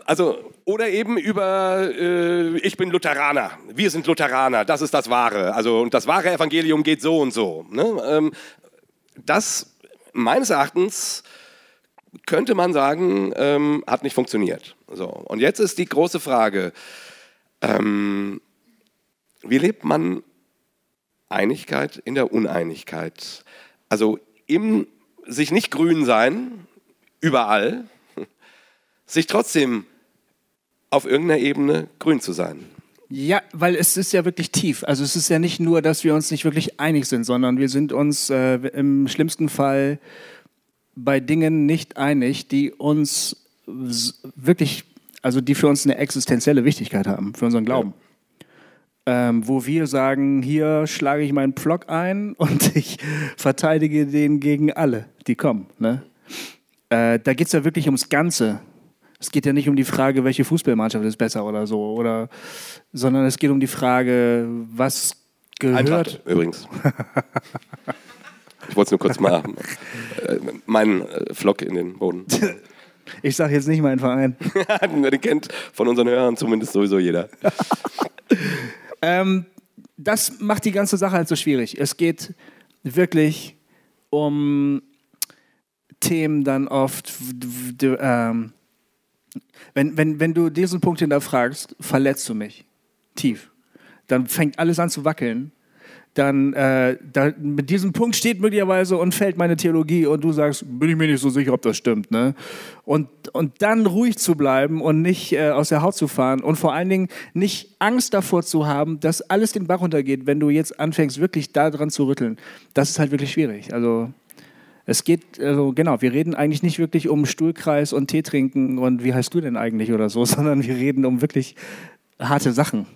also, oder eben über, äh, ich bin Lutheraner, wir sind Lutheraner, das ist das Wahre. Also, und das wahre Evangelium geht so und so. Ne? Ähm, das, meines Erachtens, könnte man sagen, ähm, hat nicht funktioniert. So. Und jetzt ist die große Frage, Ähm, wie lebt man Einigkeit in der Uneinigkeit? Also im sich nicht grün sein, überall, sich trotzdem auf irgendeiner Ebene grün zu sein.
Ja, weil es ist ja wirklich tief. Also es ist ja nicht nur, dass wir uns nicht wirklich einig sind, sondern wir sind uns äh, im schlimmsten Fall bei Dingen nicht einig, die uns wirklich, also die für uns eine existenzielle Wichtigkeit haben, für unseren Glauben. Ähm, wo wir sagen, hier schlage ich meinen Pflock ein und ich verteidige den gegen alle, die kommen. Ne? Äh, da geht es ja wirklich ums Ganze. Es geht ja nicht um die Frage, welche Fußballmannschaft ist besser oder so, oder, sondern es geht um die Frage, was gehört.
Eintracht übrigens. ich wollte es nur kurz mal äh, meinen äh, Flock in den Boden.
Ich sage jetzt nicht meinen Verein.
Den kennt von unseren Hörern zumindest sowieso jeder.
Ähm, das macht die ganze Sache halt so schwierig. Es geht wirklich um Themen dann oft, ähm, wenn, wenn, wenn du diesen Punkt hinterfragst, verletzt du mich tief. Dann fängt alles an zu wackeln. Dann äh, da, mit diesem Punkt steht möglicherweise und fällt meine Theologie und du sagst, bin ich mir nicht so sicher, ob das stimmt. Ne? Und, und dann ruhig zu bleiben und nicht äh, aus der Haut zu fahren und vor allen Dingen nicht Angst davor zu haben, dass alles den Bach runtergeht, wenn du jetzt anfängst, wirklich da dran zu rütteln. Das ist halt wirklich schwierig. Also es geht, also genau, wir reden eigentlich nicht wirklich um Stuhlkreis und Tee trinken und wie heißt du denn eigentlich oder so, sondern wir reden um wirklich harte Sachen.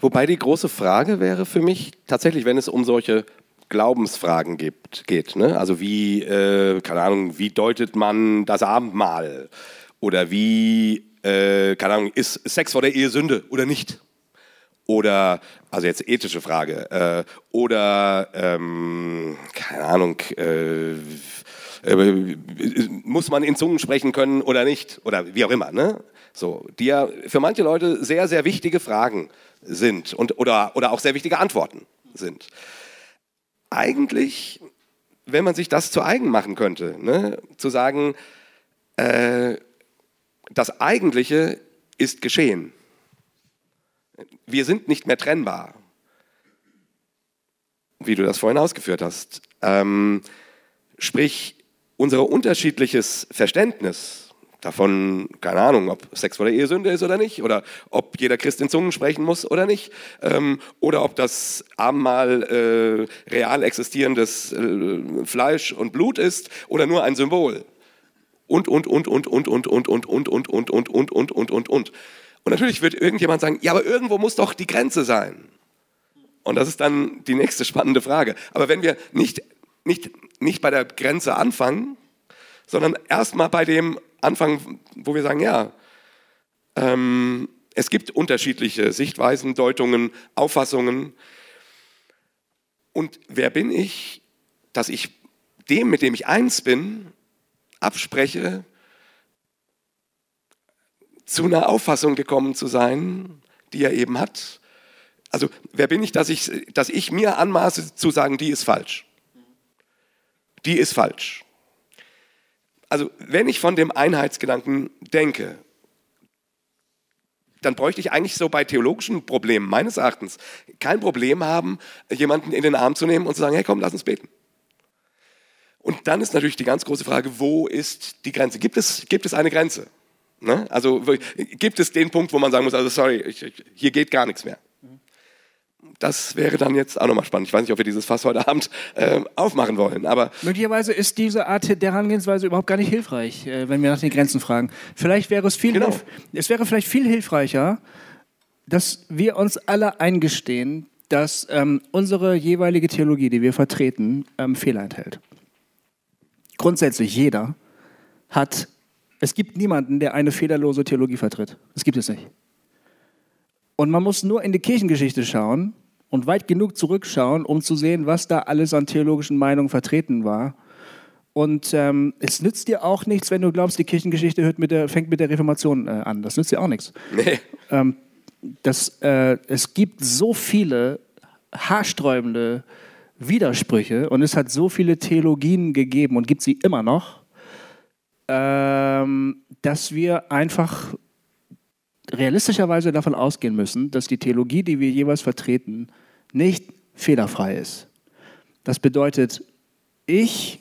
Wobei die große Frage wäre für mich tatsächlich, wenn es um solche Glaubensfragen gibt, geht. Ne? Also wie, äh, keine Ahnung, wie deutet man das Abendmahl? Oder wie, äh, keine Ahnung, ist Sex vor der Ehe Sünde oder nicht? Oder, also jetzt ethische Frage, äh, oder, ähm, keine Ahnung, äh, äh, muss man in Zungen sprechen können oder nicht? Oder wie auch immer, ne? So, die ja für manche Leute sehr, sehr wichtige Fragen sind und, oder, oder auch sehr wichtige Antworten sind. Eigentlich, wenn man sich das zu eigen machen könnte, ne, zu sagen, äh, das Eigentliche ist geschehen. Wir sind nicht mehr trennbar, wie du das vorhin ausgeführt hast. Ähm, sprich, unser unterschiedliches Verständnis davon, keine Ahnung, ob Sex vor der Ehe Sünde ist oder nicht, oder ob jeder Christ in Zungen sprechen muss oder nicht, ähm, oder ob das Abendmahl äh, real existierendes äh, Fleisch und Blut ist oder nur ein Symbol. Und, und, und, und, und, und, und, und, und, und, und, und, und, und, und, und, und. Und natürlich wird irgendjemand sagen, ja, aber irgendwo muss doch die Grenze sein. Und das ist dann die nächste spannende Frage. Aber wenn wir nicht, nicht, nicht bei der Grenze anfangen, sondern erstmal bei dem anfangen, wo wir sagen, ja, ähm, es gibt unterschiedliche Sichtweisen, Deutungen, Auffassungen. Und wer bin ich, dass ich dem, mit dem ich eins bin, abspreche, zu einer Auffassung gekommen zu sein, die er eben hat. Also wer bin ich, dass ich, dass ich mir anmaße zu sagen, die ist falsch. Die ist falsch. Also wenn ich von dem Einheitsgedanken denke, dann bräuchte ich eigentlich so bei theologischen Problemen meines Erachtens kein Problem haben, jemanden in den Arm zu nehmen und zu sagen, hey komm, lass uns beten. Und dann ist natürlich die ganz große Frage, wo ist die Grenze? Gibt es, gibt es eine Grenze? Ne? Also gibt es den Punkt, wo man sagen muss, also sorry, ich, ich, hier geht gar nichts mehr. Das wäre dann jetzt auch nochmal spannend. Ich weiß nicht, ob wir dieses Fass heute Abend äh, aufmachen wollen, aber
Möglicherweise ist diese Art der Herangehensweise überhaupt gar nicht hilfreich, äh, wenn wir nach den Grenzen fragen. Vielleicht wäre es viel,
Genau.
es wäre vielleicht viel hilfreicher, dass wir uns alle eingestehen, dass ähm, unsere jeweilige Theologie, die wir vertreten, ähm, Fehler enthält. Grundsätzlich jeder hat, es gibt niemanden, der eine fehlerlose Theologie vertritt. Das gibt es nicht. Und man muss nur in die Kirchengeschichte schauen und weit genug zurückschauen, um zu sehen, was da alles an theologischen Meinungen vertreten war. Und ähm, es nützt dir auch nichts, wenn du glaubst, die Kirchengeschichte hört mit der, fängt mit der Reformation äh, an. Das nützt dir auch nichts.
nee.
Ähm, das, äh, es gibt so viele haarsträubende Widersprüche und es hat so viele Theologien gegeben und gibt sie immer noch, ähm, dass wir einfach realistischerweise davon ausgehen müssen, dass die Theologie, die wir jeweils vertreten, nicht fehlerfrei ist. Das bedeutet, ich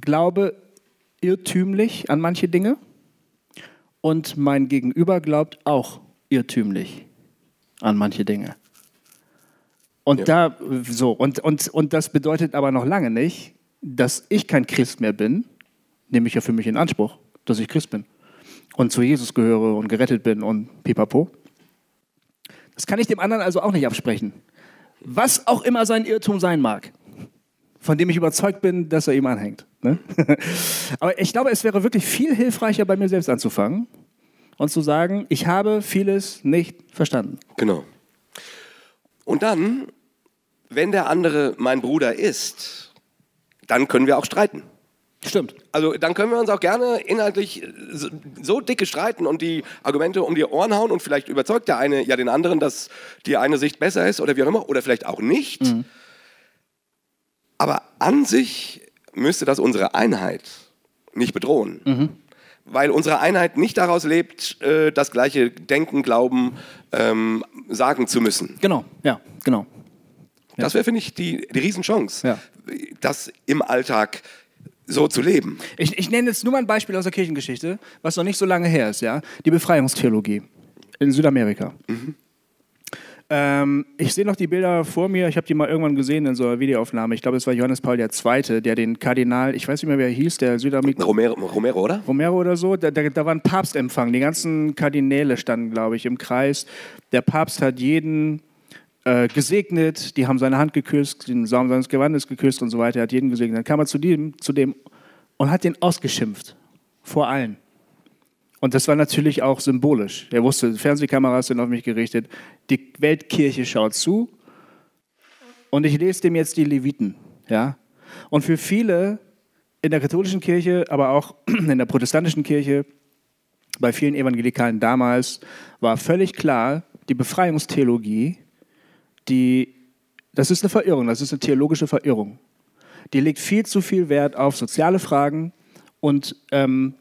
glaube irrtümlich an manche Dinge und mein Gegenüber glaubt auch irrtümlich an manche Dinge. Und da so und, und, und das bedeutet aber noch lange nicht, dass ich kein Christ mehr bin, nehme ich ja für mich in Anspruch, dass ich Christ bin und zu Jesus gehöre und gerettet bin und pipapo. Das kann ich dem anderen also auch nicht absprechen. Was auch immer sein Irrtum sein mag, von dem ich überzeugt bin, dass er ihm anhängt. Ne? Aber ich glaube, es wäre wirklich viel hilfreicher, bei mir selbst anzufangen und zu sagen, ich habe vieles nicht verstanden.
Genau. Und dann, wenn der andere mein Bruder ist, dann können wir auch streiten.
Stimmt.
Also dann können wir uns auch gerne inhaltlich so, so dicke streiten und die Argumente um die Ohren hauen und vielleicht überzeugt der eine ja den anderen, dass die eine Sicht besser ist oder wie auch immer oder vielleicht auch nicht. Aber an sich müsste das unsere Einheit nicht bedrohen. Weil unsere Einheit nicht daraus lebt, äh, das gleiche Denken, Glauben, ähm, sagen zu müssen.
Genau, ja, genau.
Das wäre, finde ich, die, die Riesenchance,
Ja.
das im Alltag so zu leben.
Ich, ich nenne jetzt nur mal ein Beispiel aus der Kirchengeschichte, was noch nicht so lange her ist, ja. Die Befreiungstheologie in Südamerika. Ähm, ich sehe noch die Bilder vor mir, ich habe die mal irgendwann gesehen in so einer Videoaufnahme. Ich glaube, es war Johannes Paul II., der den Kardinal, ich weiß nicht mehr, wer er hieß, der Südamerikaner.
Romero, Romero oder?
Romero oder so, da, da, da war ein Papstempfang. Die ganzen Kardinäle standen, glaube ich, im Kreis. Der Papst hat jeden äh, gesegnet, die haben seine Hand geküsst, den Saum seines Gewandes geküsst und so weiter, er hat jeden gesegnet. Dann kam er zu dem, zu dem und hat den ausgeschimpft. Vor allen. Und das war natürlich auch symbolisch. Er wusste, Fernsehkameras sind auf mich gerichtet, die Weltkirche schaut zu und ich lese dem jetzt die Leviten. Ja? Und für viele in der katholischen Kirche, aber auch in der protestantischen Kirche, bei vielen Evangelikalen damals, war völlig klar, die Befreiungstheologie, die, das ist eine Verirrung, das ist eine theologische Verirrung. Die legt viel zu viel Wert auf soziale Fragen und, ähm,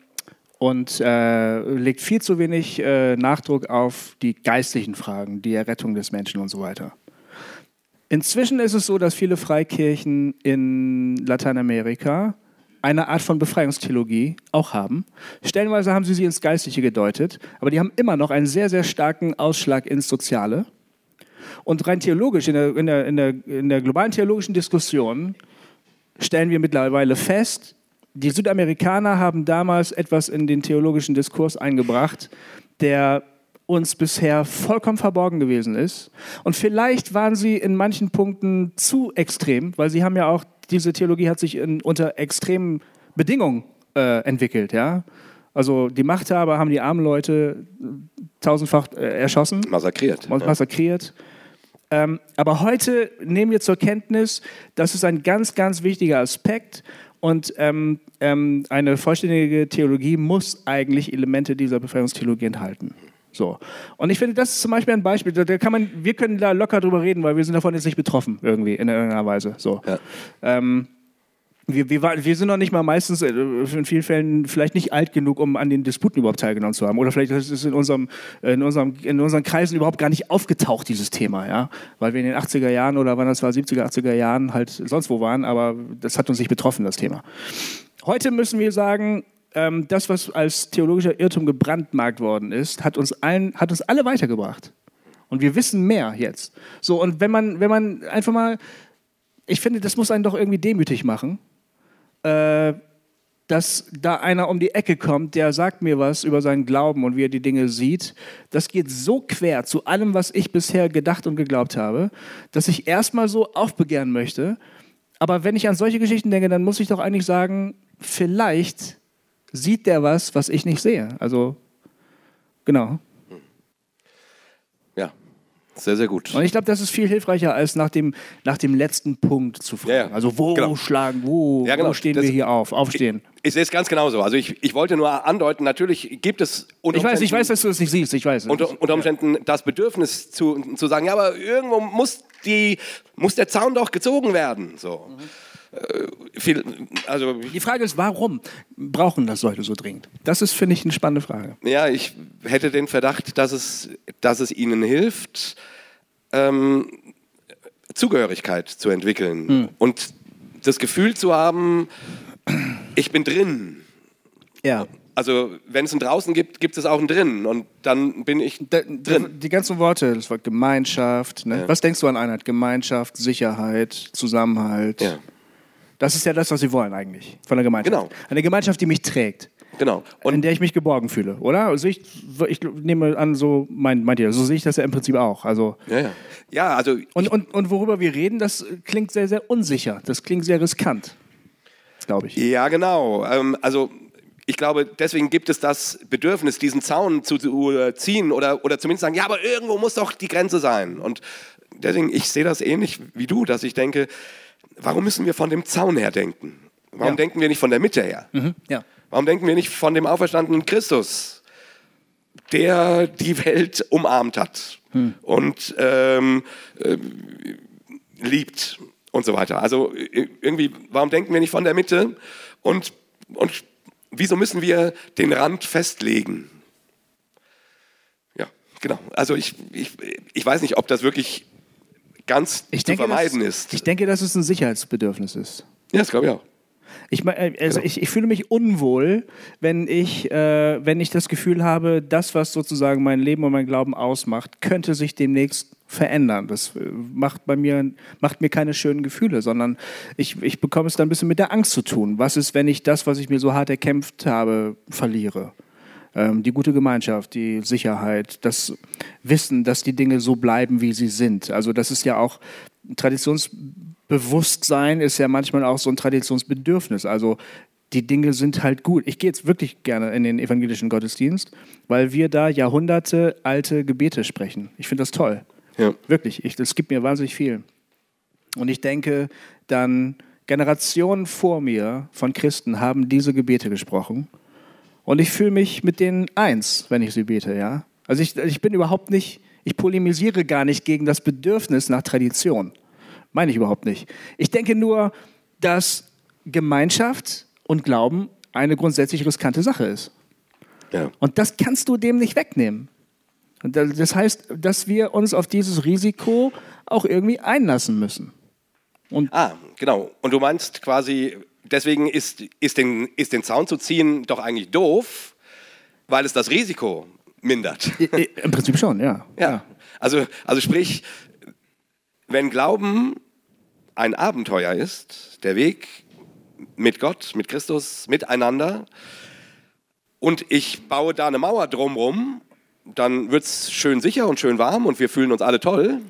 und äh, legt viel zu wenig äh, Nachdruck auf die geistlichen Fragen, die Errettung des Menschen und so weiter. Inzwischen ist es so, dass viele Freikirchen in Lateinamerika eine Art von Befreiungstheologie auch haben. Stellenweise haben sie sie ins Geistliche gedeutet, aber die haben immer noch einen sehr, sehr starken Ausschlag ins Soziale. Und rein theologisch, in der, in der, in der, in der globalen theologischen Diskussion, stellen wir mittlerweile fest, die Südamerikaner haben damals etwas in den theologischen Diskurs eingebracht, der uns bisher vollkommen verborgen gewesen ist. Und vielleicht waren sie in manchen Punkten zu extrem, weil sie haben ja auch, diese Theologie hat sich in, unter extremen Bedingungen äh, entwickelt. Ja? Also die Machthaber haben die armen Leute tausendfach äh, erschossen
Massakriert.
massakriert. Ähm, aber heute nehmen wir zur Kenntnis, das ist ein ganz, ganz wichtiger Aspekt und ähm, ähm, eine vollständige Theologie muss eigentlich Elemente dieser Befreiungstheologie enthalten. So. Und ich finde, das ist zum Beispiel ein Beispiel, da, kann man, wir können da locker drüber reden, weil wir sind davon jetzt nicht betroffen, irgendwie, in irgendeiner Weise. So.
Ja.
Ähm, wir, wir, war- wir sind noch nicht mal meistens äh, in vielen Fällen vielleicht nicht alt genug, um an den Disputen überhaupt teilgenommen zu haben. Oder vielleicht ist es in, unserem, in, unserem, in unseren Kreisen überhaupt gar nicht aufgetaucht, dieses Thema. Ja? Weil wir in den 80er Jahren oder wann das war, 70er, 80er Jahren halt sonst wo waren, aber das hat uns nicht betroffen, das Thema. Heute müssen wir sagen, ähm, das, was als theologischer Irrtum gebrandmarkt worden ist, hat uns, allen, hat uns alle weitergebracht. Und wir wissen mehr jetzt. So, und wenn man, wenn man einfach mal, ich finde, das muss einen doch irgendwie demütig machen, äh, dass da einer um die Ecke kommt, der sagt mir was über seinen Glauben und wie er die Dinge sieht. Das geht so quer zu allem, was ich bisher gedacht und geglaubt habe, dass ich erstmal so aufbegehren möchte. Aber wenn ich an solche Geschichten denke, dann muss ich doch eigentlich sagen, vielleicht sieht der was, was ich nicht sehe. Also, genau.
Sehr, sehr gut.
Und ich glaube, das ist viel hilfreicher, als nach dem, nach dem letzten Punkt zu fragen.
Ja, ja.
Also, wo
Genau.
schlagen, wo,
Ja, genau.
wo stehen
Das-
wir hier auf? Aufstehen.
Ich sehe es ganz genauso. Also ich, ich wollte nur andeuten, natürlich gibt es unter
Ich weiß, ich
Umständen-
weiß, dass du das nicht siehst. Ich weiß.
unter, unter Umständen das Bedürfnis zu, zu sagen, ja, aber irgendwo muss, die, muss der Zaun doch gezogen werden. So. äh, viel, also
Die Frage ist, warum brauchen das Leute so dringend? Das ist, finde ich, eine spannende Frage.
Ja, ich hätte den Verdacht, dass es, dass es ihnen hilft, ähm, Zugehörigkeit zu entwickeln und das Gefühl zu haben, ich bin drin.
Ja.
Also wenn es ein draußen gibt, gibt es auch ein drin und dann bin ich
Da,
drin.
Die ganzen Worte, das Wort Gemeinschaft. Ne?
Ja.
Was denkst du an Einheit? Gemeinschaft, Sicherheit, Zusammenhalt.
Ja,
Das ist ja das, was sie wollen eigentlich von der Gemeinschaft.
Genau.
Eine Gemeinschaft, die mich trägt.
genau.
in
Und
der ich mich geborgen fühle, oder? Also ich, ich nehme an, so meint, meint ihr, so sehe ich das ja im Prinzip auch. Also
ja, ja. ja, also
und, und, und worüber wir reden, das klingt sehr, sehr unsicher. Das klingt sehr riskant, glaube ich.
Ja, genau. Ähm, also ich glaube, deswegen gibt es das Bedürfnis, diesen Zaun zu, zu äh, ziehen oder, oder zumindest sagen, ja, aber irgendwo muss doch die Grenze sein. Und deswegen, ich sehe das ähnlich wie du, dass ich denke, warum müssen wir von dem Zaun her denken? Warum
Ja.
denken wir nicht von der Mitte her?
Ja.
Warum denken wir nicht von dem auferstandenen Christus, der die Welt umarmt hat und ähm, äh, liebt und so weiter? Also äh, irgendwie, warum denken wir nicht von der Mitte und, und wieso müssen wir den Rand festlegen? Ja, genau. Also ich, ich, ich weiß nicht, ob das wirklich ganz
Ich
zu
denke,
vermeiden
dass,
ist.
ich denke, dass es ein Sicherheitsbedürfnis ist.
ja, das glaube ich auch.
Ich, äh,
Genau.
also ich, ich fühle mich unwohl, wenn ich, äh, wenn ich das Gefühl habe, das, was sozusagen mein Leben und mein Glauben ausmacht, könnte sich demnächst verändern. Das äh, macht bei mir, macht mir keine schönen Gefühle, sondern ich, ich bekomme es dann ein bisschen mit der Angst zu tun. Was ist, wenn ich das, was ich mir so hart erkämpft habe, verliere? Ähm, die gute Gemeinschaft, die Sicherheit, das Wissen, dass die Dinge so bleiben, wie sie sind. Also das ist ja auch Traditionsbewusstsein ist ja manchmal auch so ein Traditionsbedürfnis. Also die Dinge sind halt gut. Ich gehe jetzt wirklich gerne in den evangelischen Gottesdienst, weil wir da Jahrhunderte alte Gebete sprechen. Ich finde das toll.
Ja.
Wirklich. Ich, das gibt mir wahnsinnig viel. Und ich denke, dann Generationen vor mir von Christen haben diese Gebete gesprochen. Und ich fühle mich mit denen eins, wenn ich sie bete, ja. Also ich, ich bin überhaupt nicht, ich polemisiere gar nicht gegen das Bedürfnis nach Tradition. Meine ich überhaupt nicht. Ich denke nur, dass Gemeinschaft und Glauben eine grundsätzlich riskante Sache ist.
Ja.
Und das kannst du dem nicht wegnehmen. Und da- das heißt, dass wir uns auf dieses Risiko auch irgendwie einlassen müssen.
Ah, genau. Und du meinst quasi, deswegen ist, ist, den, ist den Zaun zu ziehen doch eigentlich doof, weil es das Risiko mindert.
Im Prinzip schon, ja.
Ja. Also, also sprich, wenn Glauben ein Abenteuer ist, der Weg mit Gott, mit Christus, miteinander, und ich baue da eine Mauer drumrum, dann wird es schön sicher und schön warm und wir fühlen uns alle toll.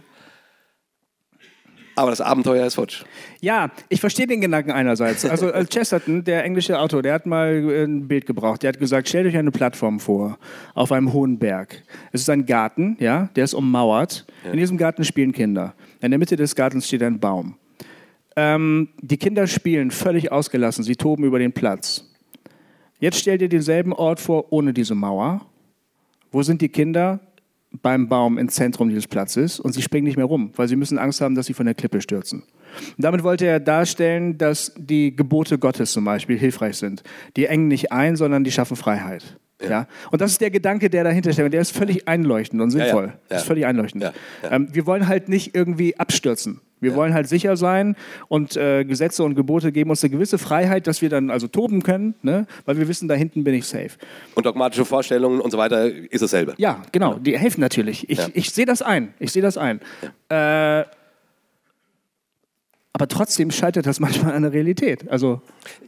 Aber das Abenteuer ist futsch.
Ja, ich verstehe den Gedanken einerseits. Also äh, Chesterton, der englische Autor, der hat mal äh, ein Bild gebraucht. Der hat gesagt, stellt euch eine Plattform vor, auf einem hohen Berg. Es ist ein Garten, ja, der ist ummauert. In diesem Garten spielen Kinder. In der Mitte des Gartens steht ein Baum. Ähm, die Kinder spielen völlig ausgelassen, sie toben über den Platz. Jetzt stell dir denselben Ort vor, ohne diese Mauer. Wo sind die Kinder? Beim Baum im Zentrum dieses Platzes und sie springen nicht mehr rum, weil sie müssen Angst haben, dass sie von der Klippe stürzen. Und damit wollte er darstellen, dass die Gebote Gottes zum Beispiel hilfreich sind. Die engen nicht ein, sondern die schaffen Freiheit. Ja. Und das ist der Gedanke, der dahinter steckt. Und der ist völlig einleuchtend und
ja.
sinnvoll.
Ja.
Das ist völlig einleuchtend.
Ja. Ja.
Ähm, wir wollen halt nicht irgendwie abstürzen. Wir wollen halt sicher sein und äh, Gesetze und Gebote geben uns eine gewisse Freiheit, dass wir dann also toben können, ne? weil wir wissen, da hinten bin ich safe.
Und dogmatische Vorstellungen und so weiter ist dasselbe.
Ja, genau, die helfen natürlich. Ich,
Ja.
ich sehe das ein. Ich sehe das ein. Äh, aber trotzdem scheitert das manchmal an der Realität. Also,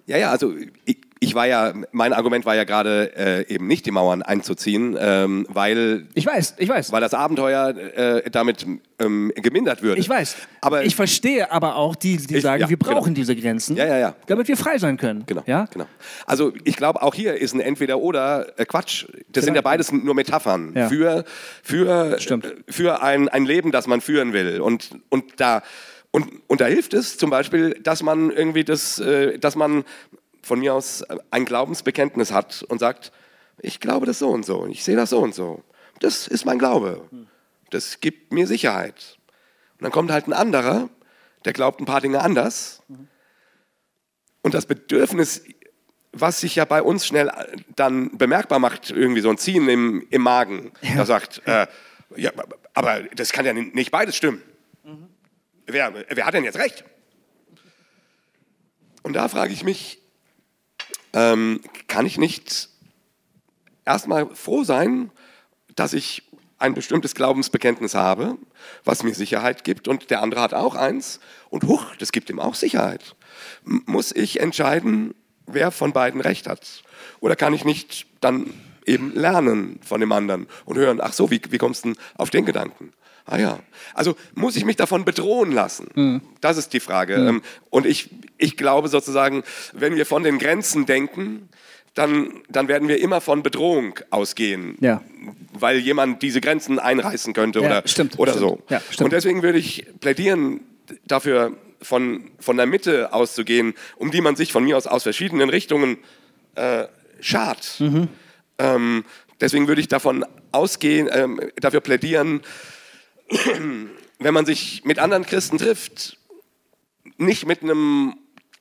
Ja, ja, also ich, ich war ja, mein Argument war ja gerade äh, eben nicht die Mauern einzuziehen, ähm, weil,
ich weiß, ich weiß.
weil das Abenteuer äh, damit ähm, gemindert würde.
Ich weiß.
Aber
ich verstehe aber auch die, die
Ich-
sagen,
ja,
wir brauchen
genau.
diese Grenzen,
Ja, ja, ja.
damit wir frei sein können.
Genau,
Ja?
genau. Also ich glaube, auch hier ist ein Entweder-Oder äh, Quatsch. Das sind ja beides nur Metaphern
Ja.
für, für,
Stimmt.
äh, für ein, ein Leben, das man führen will. Und, und, da, und, und da hilft es zum Beispiel, dass man irgendwie das, äh, dass man von mir aus ein Glaubensbekenntnis hat und sagt, ich glaube das so und so, ich sehe das so und so. Das ist mein Glaube. Das gibt mir Sicherheit. Und dann kommt halt ein anderer, der glaubt ein paar Dinge anders. Und das Bedürfnis, was sich ja bei uns schnell dann bemerkbar macht, irgendwie so ein Ziehen im, im Magen, da sagt, äh, ja, aber das kann ja nicht beides stimmen. Wer, wer hat denn jetzt recht? Und da frage ich mich, ähm, kann ich nicht erstmal froh sein, dass ich ein bestimmtes Glaubensbekenntnis habe, was mir Sicherheit gibt und der andere hat auch eins und huch, das gibt ihm auch Sicherheit. M muss ich entscheiden, wer von beiden recht hat? Oder kann ich nicht dann eben lernen von dem anderen und hören, ach so, wie, wie kommst du denn auf den Gedanken? Ah ja, also muss ich mich davon bedrohen lassen?
Mhm.
Das ist die Frage. Ähm, Und ich, ich glaube sozusagen, wenn wir von den Grenzen denken, dann, dann werden wir immer von Bedrohung ausgehen,
Ja.
weil jemand diese Grenzen einreißen könnte
Ja,
oder,
stimmt,
oder
stimmt.
so.
Ja.
Und deswegen würde ich plädieren dafür, von, von der Mitte auszugehen, um die man sich von mir aus aus verschiedenen Richtungen äh, schart.
Mhm.
Ähm, deswegen würde ich davon ausgehen, ähm, dafür plädieren, wenn man sich mit anderen Christen trifft, nicht mit einem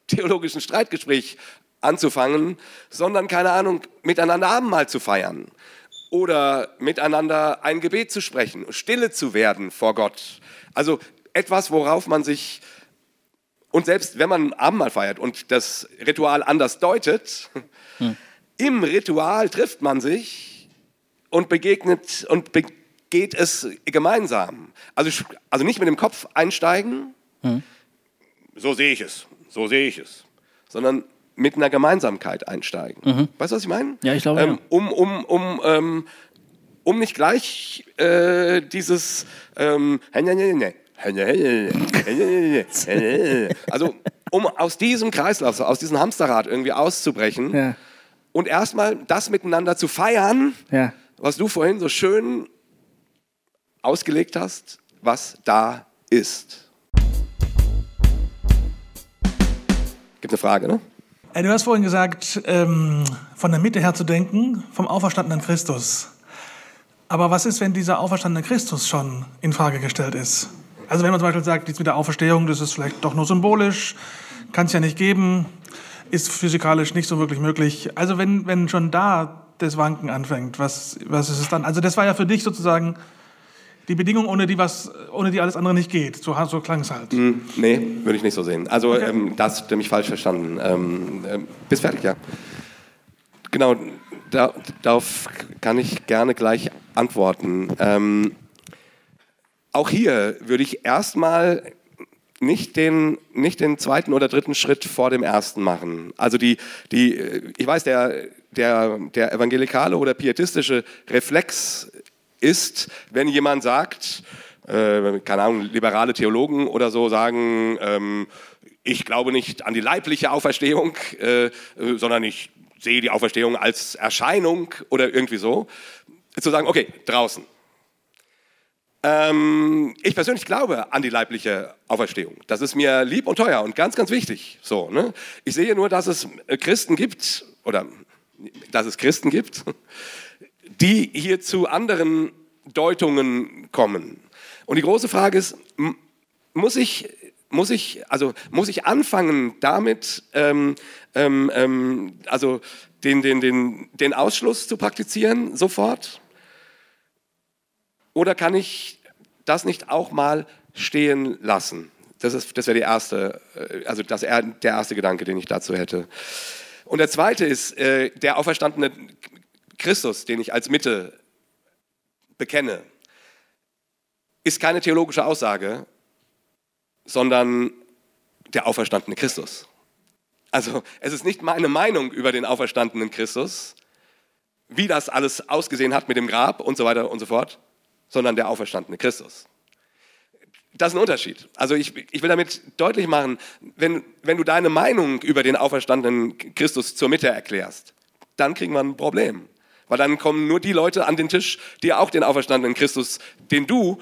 theologischen Streitgespräch anzufangen, sondern, keine Ahnung, miteinander Abendmahl zu feiern oder miteinander ein Gebet zu sprechen, stille zu werden vor Gott. Also etwas, worauf man sich, und selbst wenn man Abendmahl feiert und das Ritual anders deutet, im Ritual trifft man sich und begegnet und begeht es gemeinsam. Also, also nicht mit dem Kopf einsteigen, so sehe ich es, so sehe ich es, sondern mit einer Gemeinsamkeit einsteigen. Weißt du, was ich meine?
Ja, ich glaube,
ähm. Um, um, um, ähm, um nicht gleich äh, dieses ähm, also um aus diesem Kreislauf, aus diesem Hamsterrad irgendwie auszubrechen
Ja.
und erstmal das miteinander zu feiern,
Ja.
was du vorhin so schön ausgelegt hast, was da ist. Gibt eine Frage, ne?
Äh, Du hast vorhin gesagt, ähm, von der Mitte her zu denken, vom auferstandenen Christus. Aber was ist, wenn dieser auferstandene Christus schon in Frage gestellt ist? Also wenn man zum Beispiel sagt, dies mit der Auferstehung, das ist vielleicht doch nur symbolisch, kann es ja nicht geben, ist physikalisch nicht so wirklich möglich. Also wenn, wenn schon da das Wanken anfängt, was, was ist es dann? Also das war ja für dich sozusagen die Bedingung, ohne die, was, ohne die alles andere nicht geht. So, so klang es halt.
Nee, würde ich nicht so sehen. Also, ähm, das hast du mich falsch verstanden. Ähm, ähm, bist fertig, ja? Genau, da, darauf kann ich gerne gleich antworten. Ähm, auch hier würde ich erstmal nicht den, nicht den zweiten oder dritten Schritt vor dem ersten machen. Also die, die, äh, ich weiß, der, der, der evangelikale oder pietistische Reflex ist, wenn jemand sagt, äh, keine Ahnung, liberale Theologen oder so sagen, ähm, ich glaube nicht an die leibliche Auferstehung, äh, sondern ich sehe die Auferstehung als Erscheinung oder irgendwie so, zu sagen, okay, draußen. Ähm, ich persönlich glaube an die leibliche Auferstehung. Das ist mir lieb und teuer und ganz, ganz wichtig. So, ne? Ich sehe nur, dass es Christen gibt, oder dass es Christen gibt, die hier zu anderen Deutungen kommen. Und die große Frage ist, muss ich, muss ich, also muss ich anfangen damit, ähm, ähm, ähm, also den, den, den, den Ausschluss zu praktizieren sofort? Oder kann ich das nicht auch mal stehen lassen? Das, das wäre erste, äh, also das, er- der erste Gedanke, den ich dazu hätte. Und der zweite ist äh, der auferstandene Christus, den ich als Mitte bekenne, ist keine theologische Aussage, sondern der auferstandene Christus. Also es ist nicht meine Meinung über den auferstandenen Christus, wie das alles ausgesehen hat mit dem Grab und so weiter und so fort, sondern der auferstandene Christus. Das ist ein Unterschied. Also ich, ich will damit deutlich machen, wenn, wenn du deine Meinung über den auferstandenen Christus zur Mitte erklärst, dann kriegen wir ein Problem. Weil dann kommen nur die Leute an den Tisch, die auch den auferstandenen Christus, den du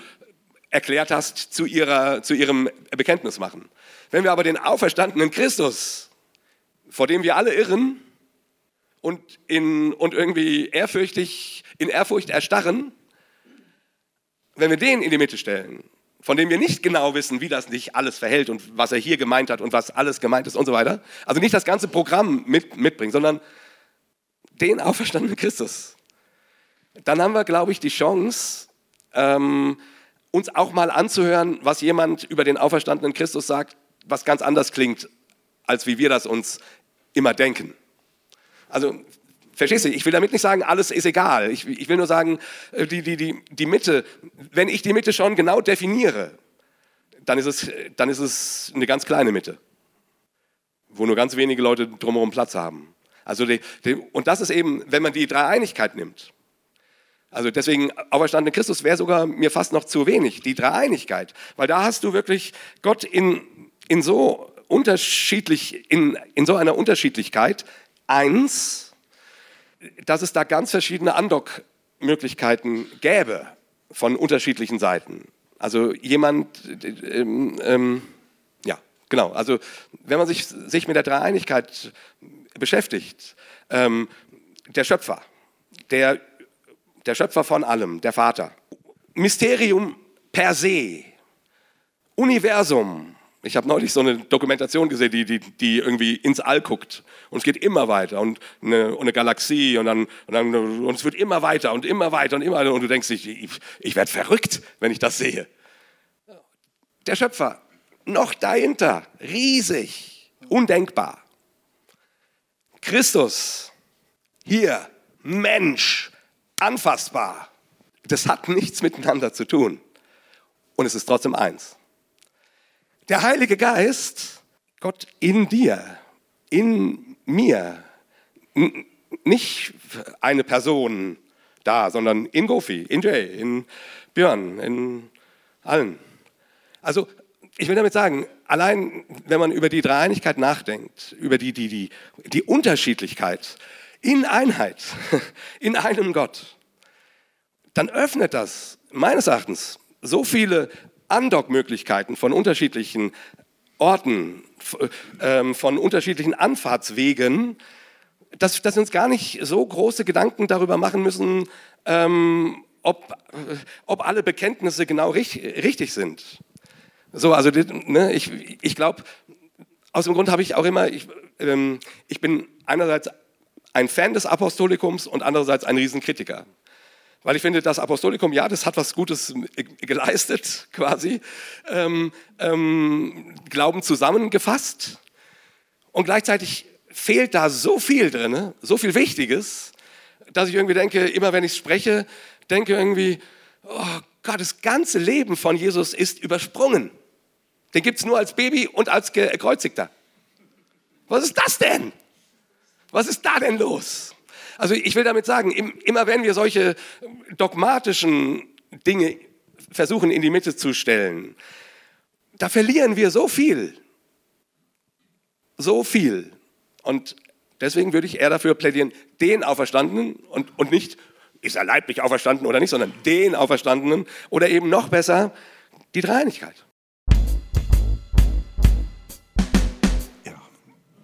erklärt hast, zu, ihrer, zu ihrem Bekenntnis machen. Wenn wir aber den auferstandenen Christus, vor dem wir alle irren und, in, und irgendwie ehrfürchtig, in Ehrfurcht erstarren, wenn wir den in die Mitte stellen, von dem wir nicht genau wissen, wie das sich alles verhält und was er hier gemeint hat und was alles gemeint ist und so weiter. Also nicht das ganze Programm mit, mitbringen, sondern den auferstandenen Christus. Dann haben wir, glaube ich, die Chance, ähm, uns auch mal anzuhören, was jemand über den auferstandenen Christus sagt, was ganz anders klingt, als wie wir das uns immer denken. Also Verstehst du? Ich will damit nicht sagen, alles ist egal. Ich, ich will nur sagen, äh, die, die, die, die Mitte, wenn ich die Mitte schon genau definiere, dann ist, es, dann ist es eine ganz kleine Mitte, wo nur ganz wenige Leute drumherum Platz haben. Also die, die, und das ist eben, wenn man die Dreieinigkeit nimmt. Also deswegen, auferstandene Christus wäre sogar mir fast noch zu wenig, die Dreieinigkeit. Weil da hast du wirklich Gott in, in so unterschiedlich, in, in so einer Unterschiedlichkeit eins, dass es da ganz verschiedene Andockmöglichkeiten gäbe von unterschiedlichen Seiten. Also jemand, ähm, ähm, genau, also wenn man sich, sich mit der Dreieinigkeit beschäftigt, ähm, der Schöpfer, der, der Schöpfer von allem, der Vater, Mysterium per se, Universum, ich habe neulich so eine Dokumentation gesehen, die, die, die irgendwie ins All guckt. Und es geht immer weiter. Und eine, und eine Galaxie und, dann, und, dann, und es wird immer weiter und immer weiter und immer weiter. Und du denkst, ich, ich, ich werde verrückt, wenn ich das sehe. Der Schöpfer, noch dahinter, riesig, undenkbar. Christus, hier, Mensch, anfassbar. Das hat nichts miteinander zu tun. Und es ist trotzdem eins. Der Heilige Geist, Gott in dir, in mir, nicht eine Person da, sondern in Gofi, in Jay, in Björn, in allen. Also ich will damit sagen, allein wenn man über die Dreieinigkeit nachdenkt, über die, die, die, die Unterschiedlichkeit in Einheit, in einem Gott, dann öffnet das meines Erachtens so viele Andockmöglichkeiten von unterschiedlichen Orten, ähm, von unterschiedlichen Anfahrtswegen, dass, dass wir uns gar nicht so große Gedanken darüber machen müssen, ähm, ob, ob alle Bekenntnisse genau richtig, richtig sind. So, also ne, ich, ich glaube, aus dem Grund habe ich auch immer, ich, ähm, ich bin einerseits ein Fan des Apostolikums und andererseits ein Riesenkritiker weil ich finde, das Apostolikum, ja, das hat was Gutes geleistet, quasi, ähm, ähm, Glauben zusammengefasst. Und gleichzeitig fehlt da so viel drin, so viel Wichtiges, dass ich irgendwie denke, immer wenn ich spreche, denke irgendwie, oh Gott, das ganze Leben von Jesus ist übersprungen. Den gibt es nur als Baby und als Gekreuzigter. Was ist das denn? Was ist da denn los? Also ich will damit sagen, immer wenn wir solche dogmatischen Dinge versuchen in die Mitte zu stellen, da verlieren wir so viel. So viel. Und deswegen würde ich eher dafür plädieren, den Auferstandenen und, und nicht, ist er leiblich auferstanden oder nicht, sondern den Auferstandenen oder eben noch besser, die Dreieinigkeit.
Ja,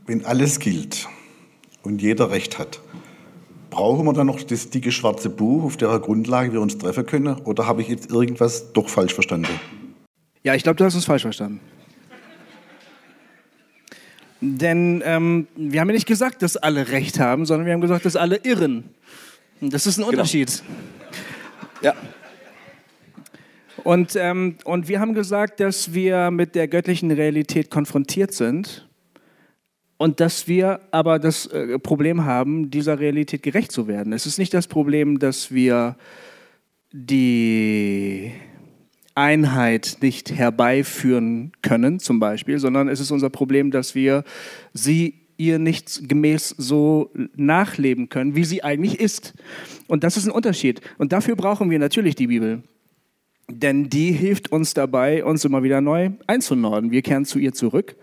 wenn alles gilt und jeder Recht hat, Brauchen wir dann noch das dicke schwarze Buch, auf der Grundlage wir uns treffen können? Oder habe ich jetzt irgendwas doch falsch verstanden?
Ja, ich glaube, du hast uns falsch verstanden. Denn ähm, wir haben ja nicht gesagt, dass alle Recht haben, sondern wir haben gesagt, dass alle irren. Das ist ein genau. Unterschied.
Ja.
Und, ähm, und wir haben gesagt, dass wir mit der göttlichen Realität konfrontiert sind und dass wir aber das äh, Problem haben, dieser Realität gerecht zu werden. Es ist nicht das Problem, dass wir die Einheit nicht herbeiführen können, zum Beispiel, sondern es ist unser Problem, dass wir sie ihr nicht gemäß so nachleben können, wie sie eigentlich ist. Und das ist ein Unterschied. Und dafür brauchen wir natürlich die Bibel. Denn die hilft uns dabei, uns immer wieder neu einzunorden. Wir kehren zu ihr zurück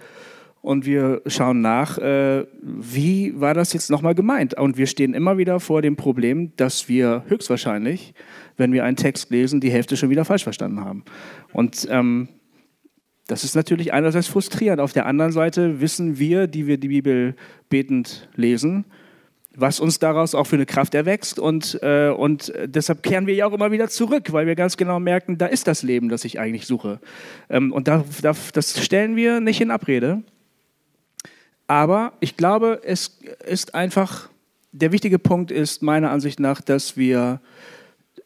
und wir schauen nach, äh, wie war das jetzt nochmal gemeint? Und wir stehen immer wieder vor dem Problem, dass wir höchstwahrscheinlich, wenn wir einen Text lesen, die Hälfte schon wieder falsch verstanden haben. Und ähm, das ist natürlich einerseits frustrierend. Auf der anderen Seite wissen wir, die wir die Bibel betend lesen, was uns daraus auch für eine Kraft erwächst. Und, äh, und deshalb kehren wir ja auch immer wieder zurück, weil wir ganz genau merken, da ist das Leben, das ich eigentlich suche. Ähm, und da, da, das stellen wir nicht in Abrede. Aber ich glaube, es ist einfach, der wichtige Punkt ist meiner Ansicht nach, dass wir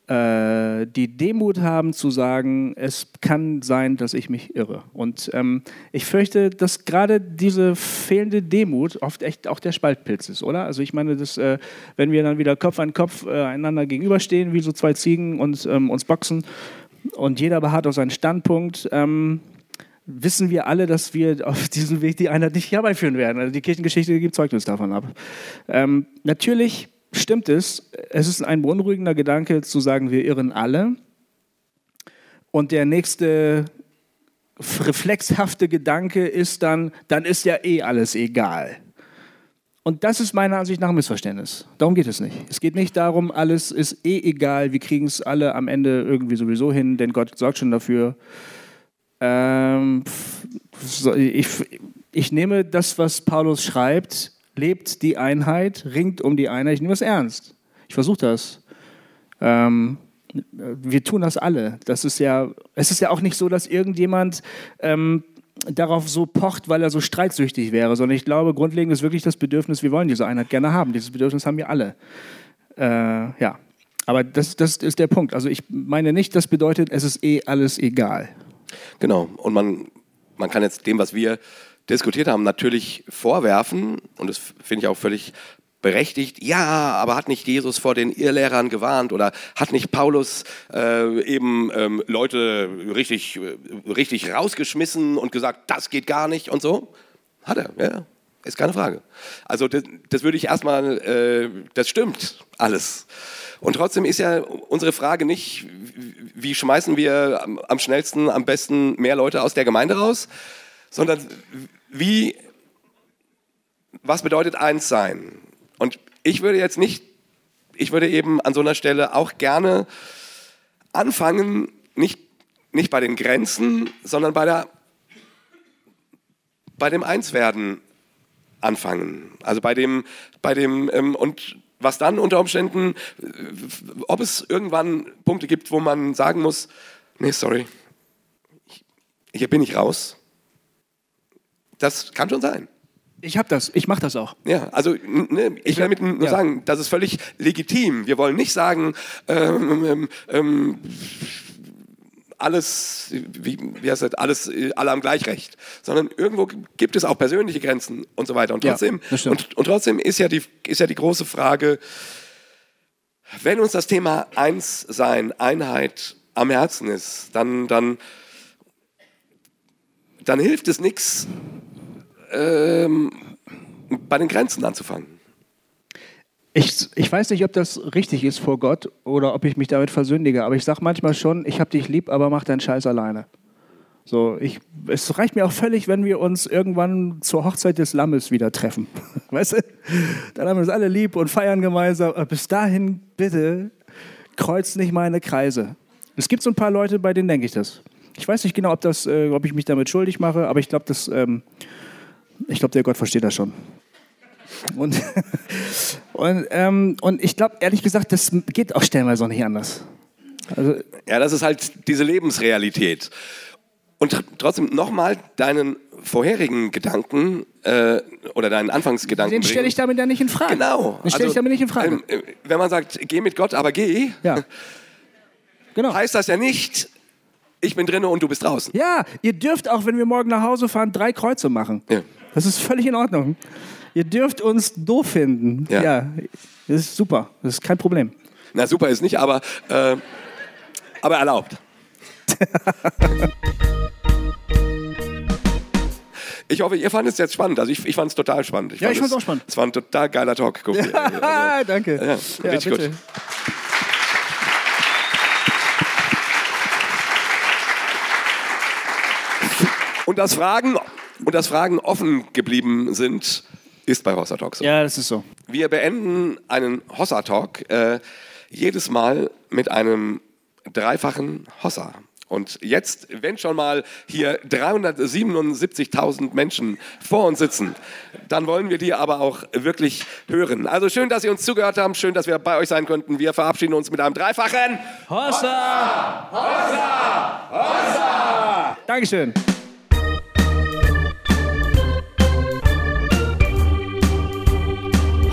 äh, die Demut haben zu sagen, es kann sein, dass ich mich irre. Und ähm, ich fürchte, dass gerade diese fehlende Demut oft echt auch der Spaltpilz ist, oder? Also ich meine, dass, äh, wenn wir dann wieder Kopf an Kopf äh, einander gegenüberstehen, wie so zwei Ziegen und ähm, uns boxen und jeder beharrt auf seinen Standpunkt, ähm, wissen wir alle, dass wir auf diesem Weg die Einheit nicht herbeiführen werden. Also die Kirchengeschichte gibt Zeugnis davon ab. Ähm, natürlich stimmt es, es ist ein beunruhigender Gedanke zu sagen, wir irren alle. Und der nächste reflexhafte Gedanke ist dann, dann ist ja eh alles egal. Und das ist meiner Ansicht nach ein Missverständnis. Darum geht es nicht. Es geht nicht darum, alles ist eh egal, wir kriegen es alle am Ende irgendwie sowieso hin, denn Gott sorgt schon dafür. Ähm, ich, ich nehme das, was Paulus schreibt, lebt die Einheit, ringt um die Einheit. Ich nehme es ernst. Ich versuche das. Ähm, wir tun das alle. Das ist ja, es ist ja auch nicht so, dass irgendjemand ähm, darauf so pocht, weil er so streitsüchtig wäre, sondern ich glaube, grundlegend ist wirklich das Bedürfnis, wir wollen diese Einheit gerne haben. Dieses Bedürfnis haben wir alle. Äh, ja, aber das, das ist der Punkt. Also ich meine nicht, das bedeutet, es ist eh alles egal.
Genau. Und man, man kann jetzt dem, was wir diskutiert haben, natürlich vorwerfen, und das finde ich auch völlig berechtigt, ja, aber hat nicht Jesus vor den Irrlehrern gewarnt oder hat nicht Paulus äh, eben ähm, Leute richtig, äh, richtig rausgeschmissen und gesagt, das geht gar nicht und so? Hat er, ja, ist keine Frage. Also das, das würde ich erstmal, äh, das stimmt alles. Und trotzdem ist ja unsere Frage nicht, wie schmeißen wir am, am schnellsten, am besten mehr Leute aus der Gemeinde raus, sondern wie, was bedeutet eins sein? Und ich würde jetzt nicht, ich würde eben an so einer Stelle auch gerne anfangen, nicht, nicht bei den Grenzen, sondern bei, der, bei dem Einswerden anfangen. Also bei dem, bei dem, ähm, und was dann unter Umständen, ob es irgendwann Punkte gibt, wo man sagen muss, nee, sorry, hier bin ich raus. Das kann schon sein.
Ich habe das, ich mache das auch.
Ja, also ne, ich, will damit nur ja. sagen, das ist völlig legitim. Wir wollen nicht sagen, ähm, ähm, ähm, alles, wie, wie heißt das, alles, alle am Gleichrecht, sondern irgendwo gibt es auch persönliche Grenzen und so weiter. Und trotzdem, ja, und, und, trotzdem ist ja, die, ist ja die große Frage, wenn uns das Thema Einssein, Einheit am Herzen ist, dann, dann, dann hilft es nichts, ähm, bei den Grenzen anzufangen.
Ich, ich weiß nicht, ob das richtig ist vor Gott oder ob ich mich damit versündige, aber ich sage manchmal schon, ich habe dich lieb, aber mach deinen Scheiß alleine. So, ich, es reicht mir auch völlig, wenn wir uns irgendwann zur Hochzeit des Lammes wieder treffen. Weißt du? Dann haben wir uns alle lieb und feiern gemeinsam. Bis dahin, bitte, kreuz nicht meine Kreise. Es gibt so ein paar Leute, bei denen denke ich das. Ich weiß nicht genau, ob, das, äh, ob ich mich damit schuldig mache, aber ich glaube, das, ähm, ich glaube, der Gott versteht das schon. Und, und, ähm, und ich glaube, ehrlich gesagt, das geht auch stellenweise auch nicht anders.
Also, ja, das ist halt diese Lebensrealität. Und trotzdem nochmal deinen vorherigen Gedanken äh, oder deinen Anfangsgedanken.
Den stelle ich damit ja nicht in Frage.
Genau.
Den stelle also, ich damit nicht in Frage.
Ähm, wenn man sagt, geh mit Gott, aber geh,
ja. genau.
heißt das ja nicht, ich bin drinnen und du bist draußen.
Ja, ihr dürft auch, wenn wir morgen nach Hause fahren, drei Kreuze machen. Ja. Das ist völlig in Ordnung. Ihr dürft uns doof finden. Ja. ja. Das ist super. Das ist kein Problem.
Na, super ist nicht, aber, äh, aber erlaubt. Ich hoffe, ihr fandet es jetzt spannend. Also ich, ich fand es total spannend.
Ich ja, fand ich fand es auch spannend.
Es war ein total geiler Talk.
Guck, ja, also, danke.
Ja, richtig bitte. gut. Und das Fragen und dass Fragen offen geblieben sind, ist bei Hossa Talk so.
Ja, das ist so.
Wir beenden einen Hossa Talk äh, jedes Mal mit einem dreifachen Hossa. Und jetzt, wenn schon mal hier 377.000 Menschen vor uns sitzen, dann wollen wir die aber auch wirklich hören. Also schön, dass Sie uns zugehört haben, schön, dass wir bei euch sein konnten. Wir verabschieden uns mit einem dreifachen
Hossa!
Hossa! Hossa!
Dankeschön.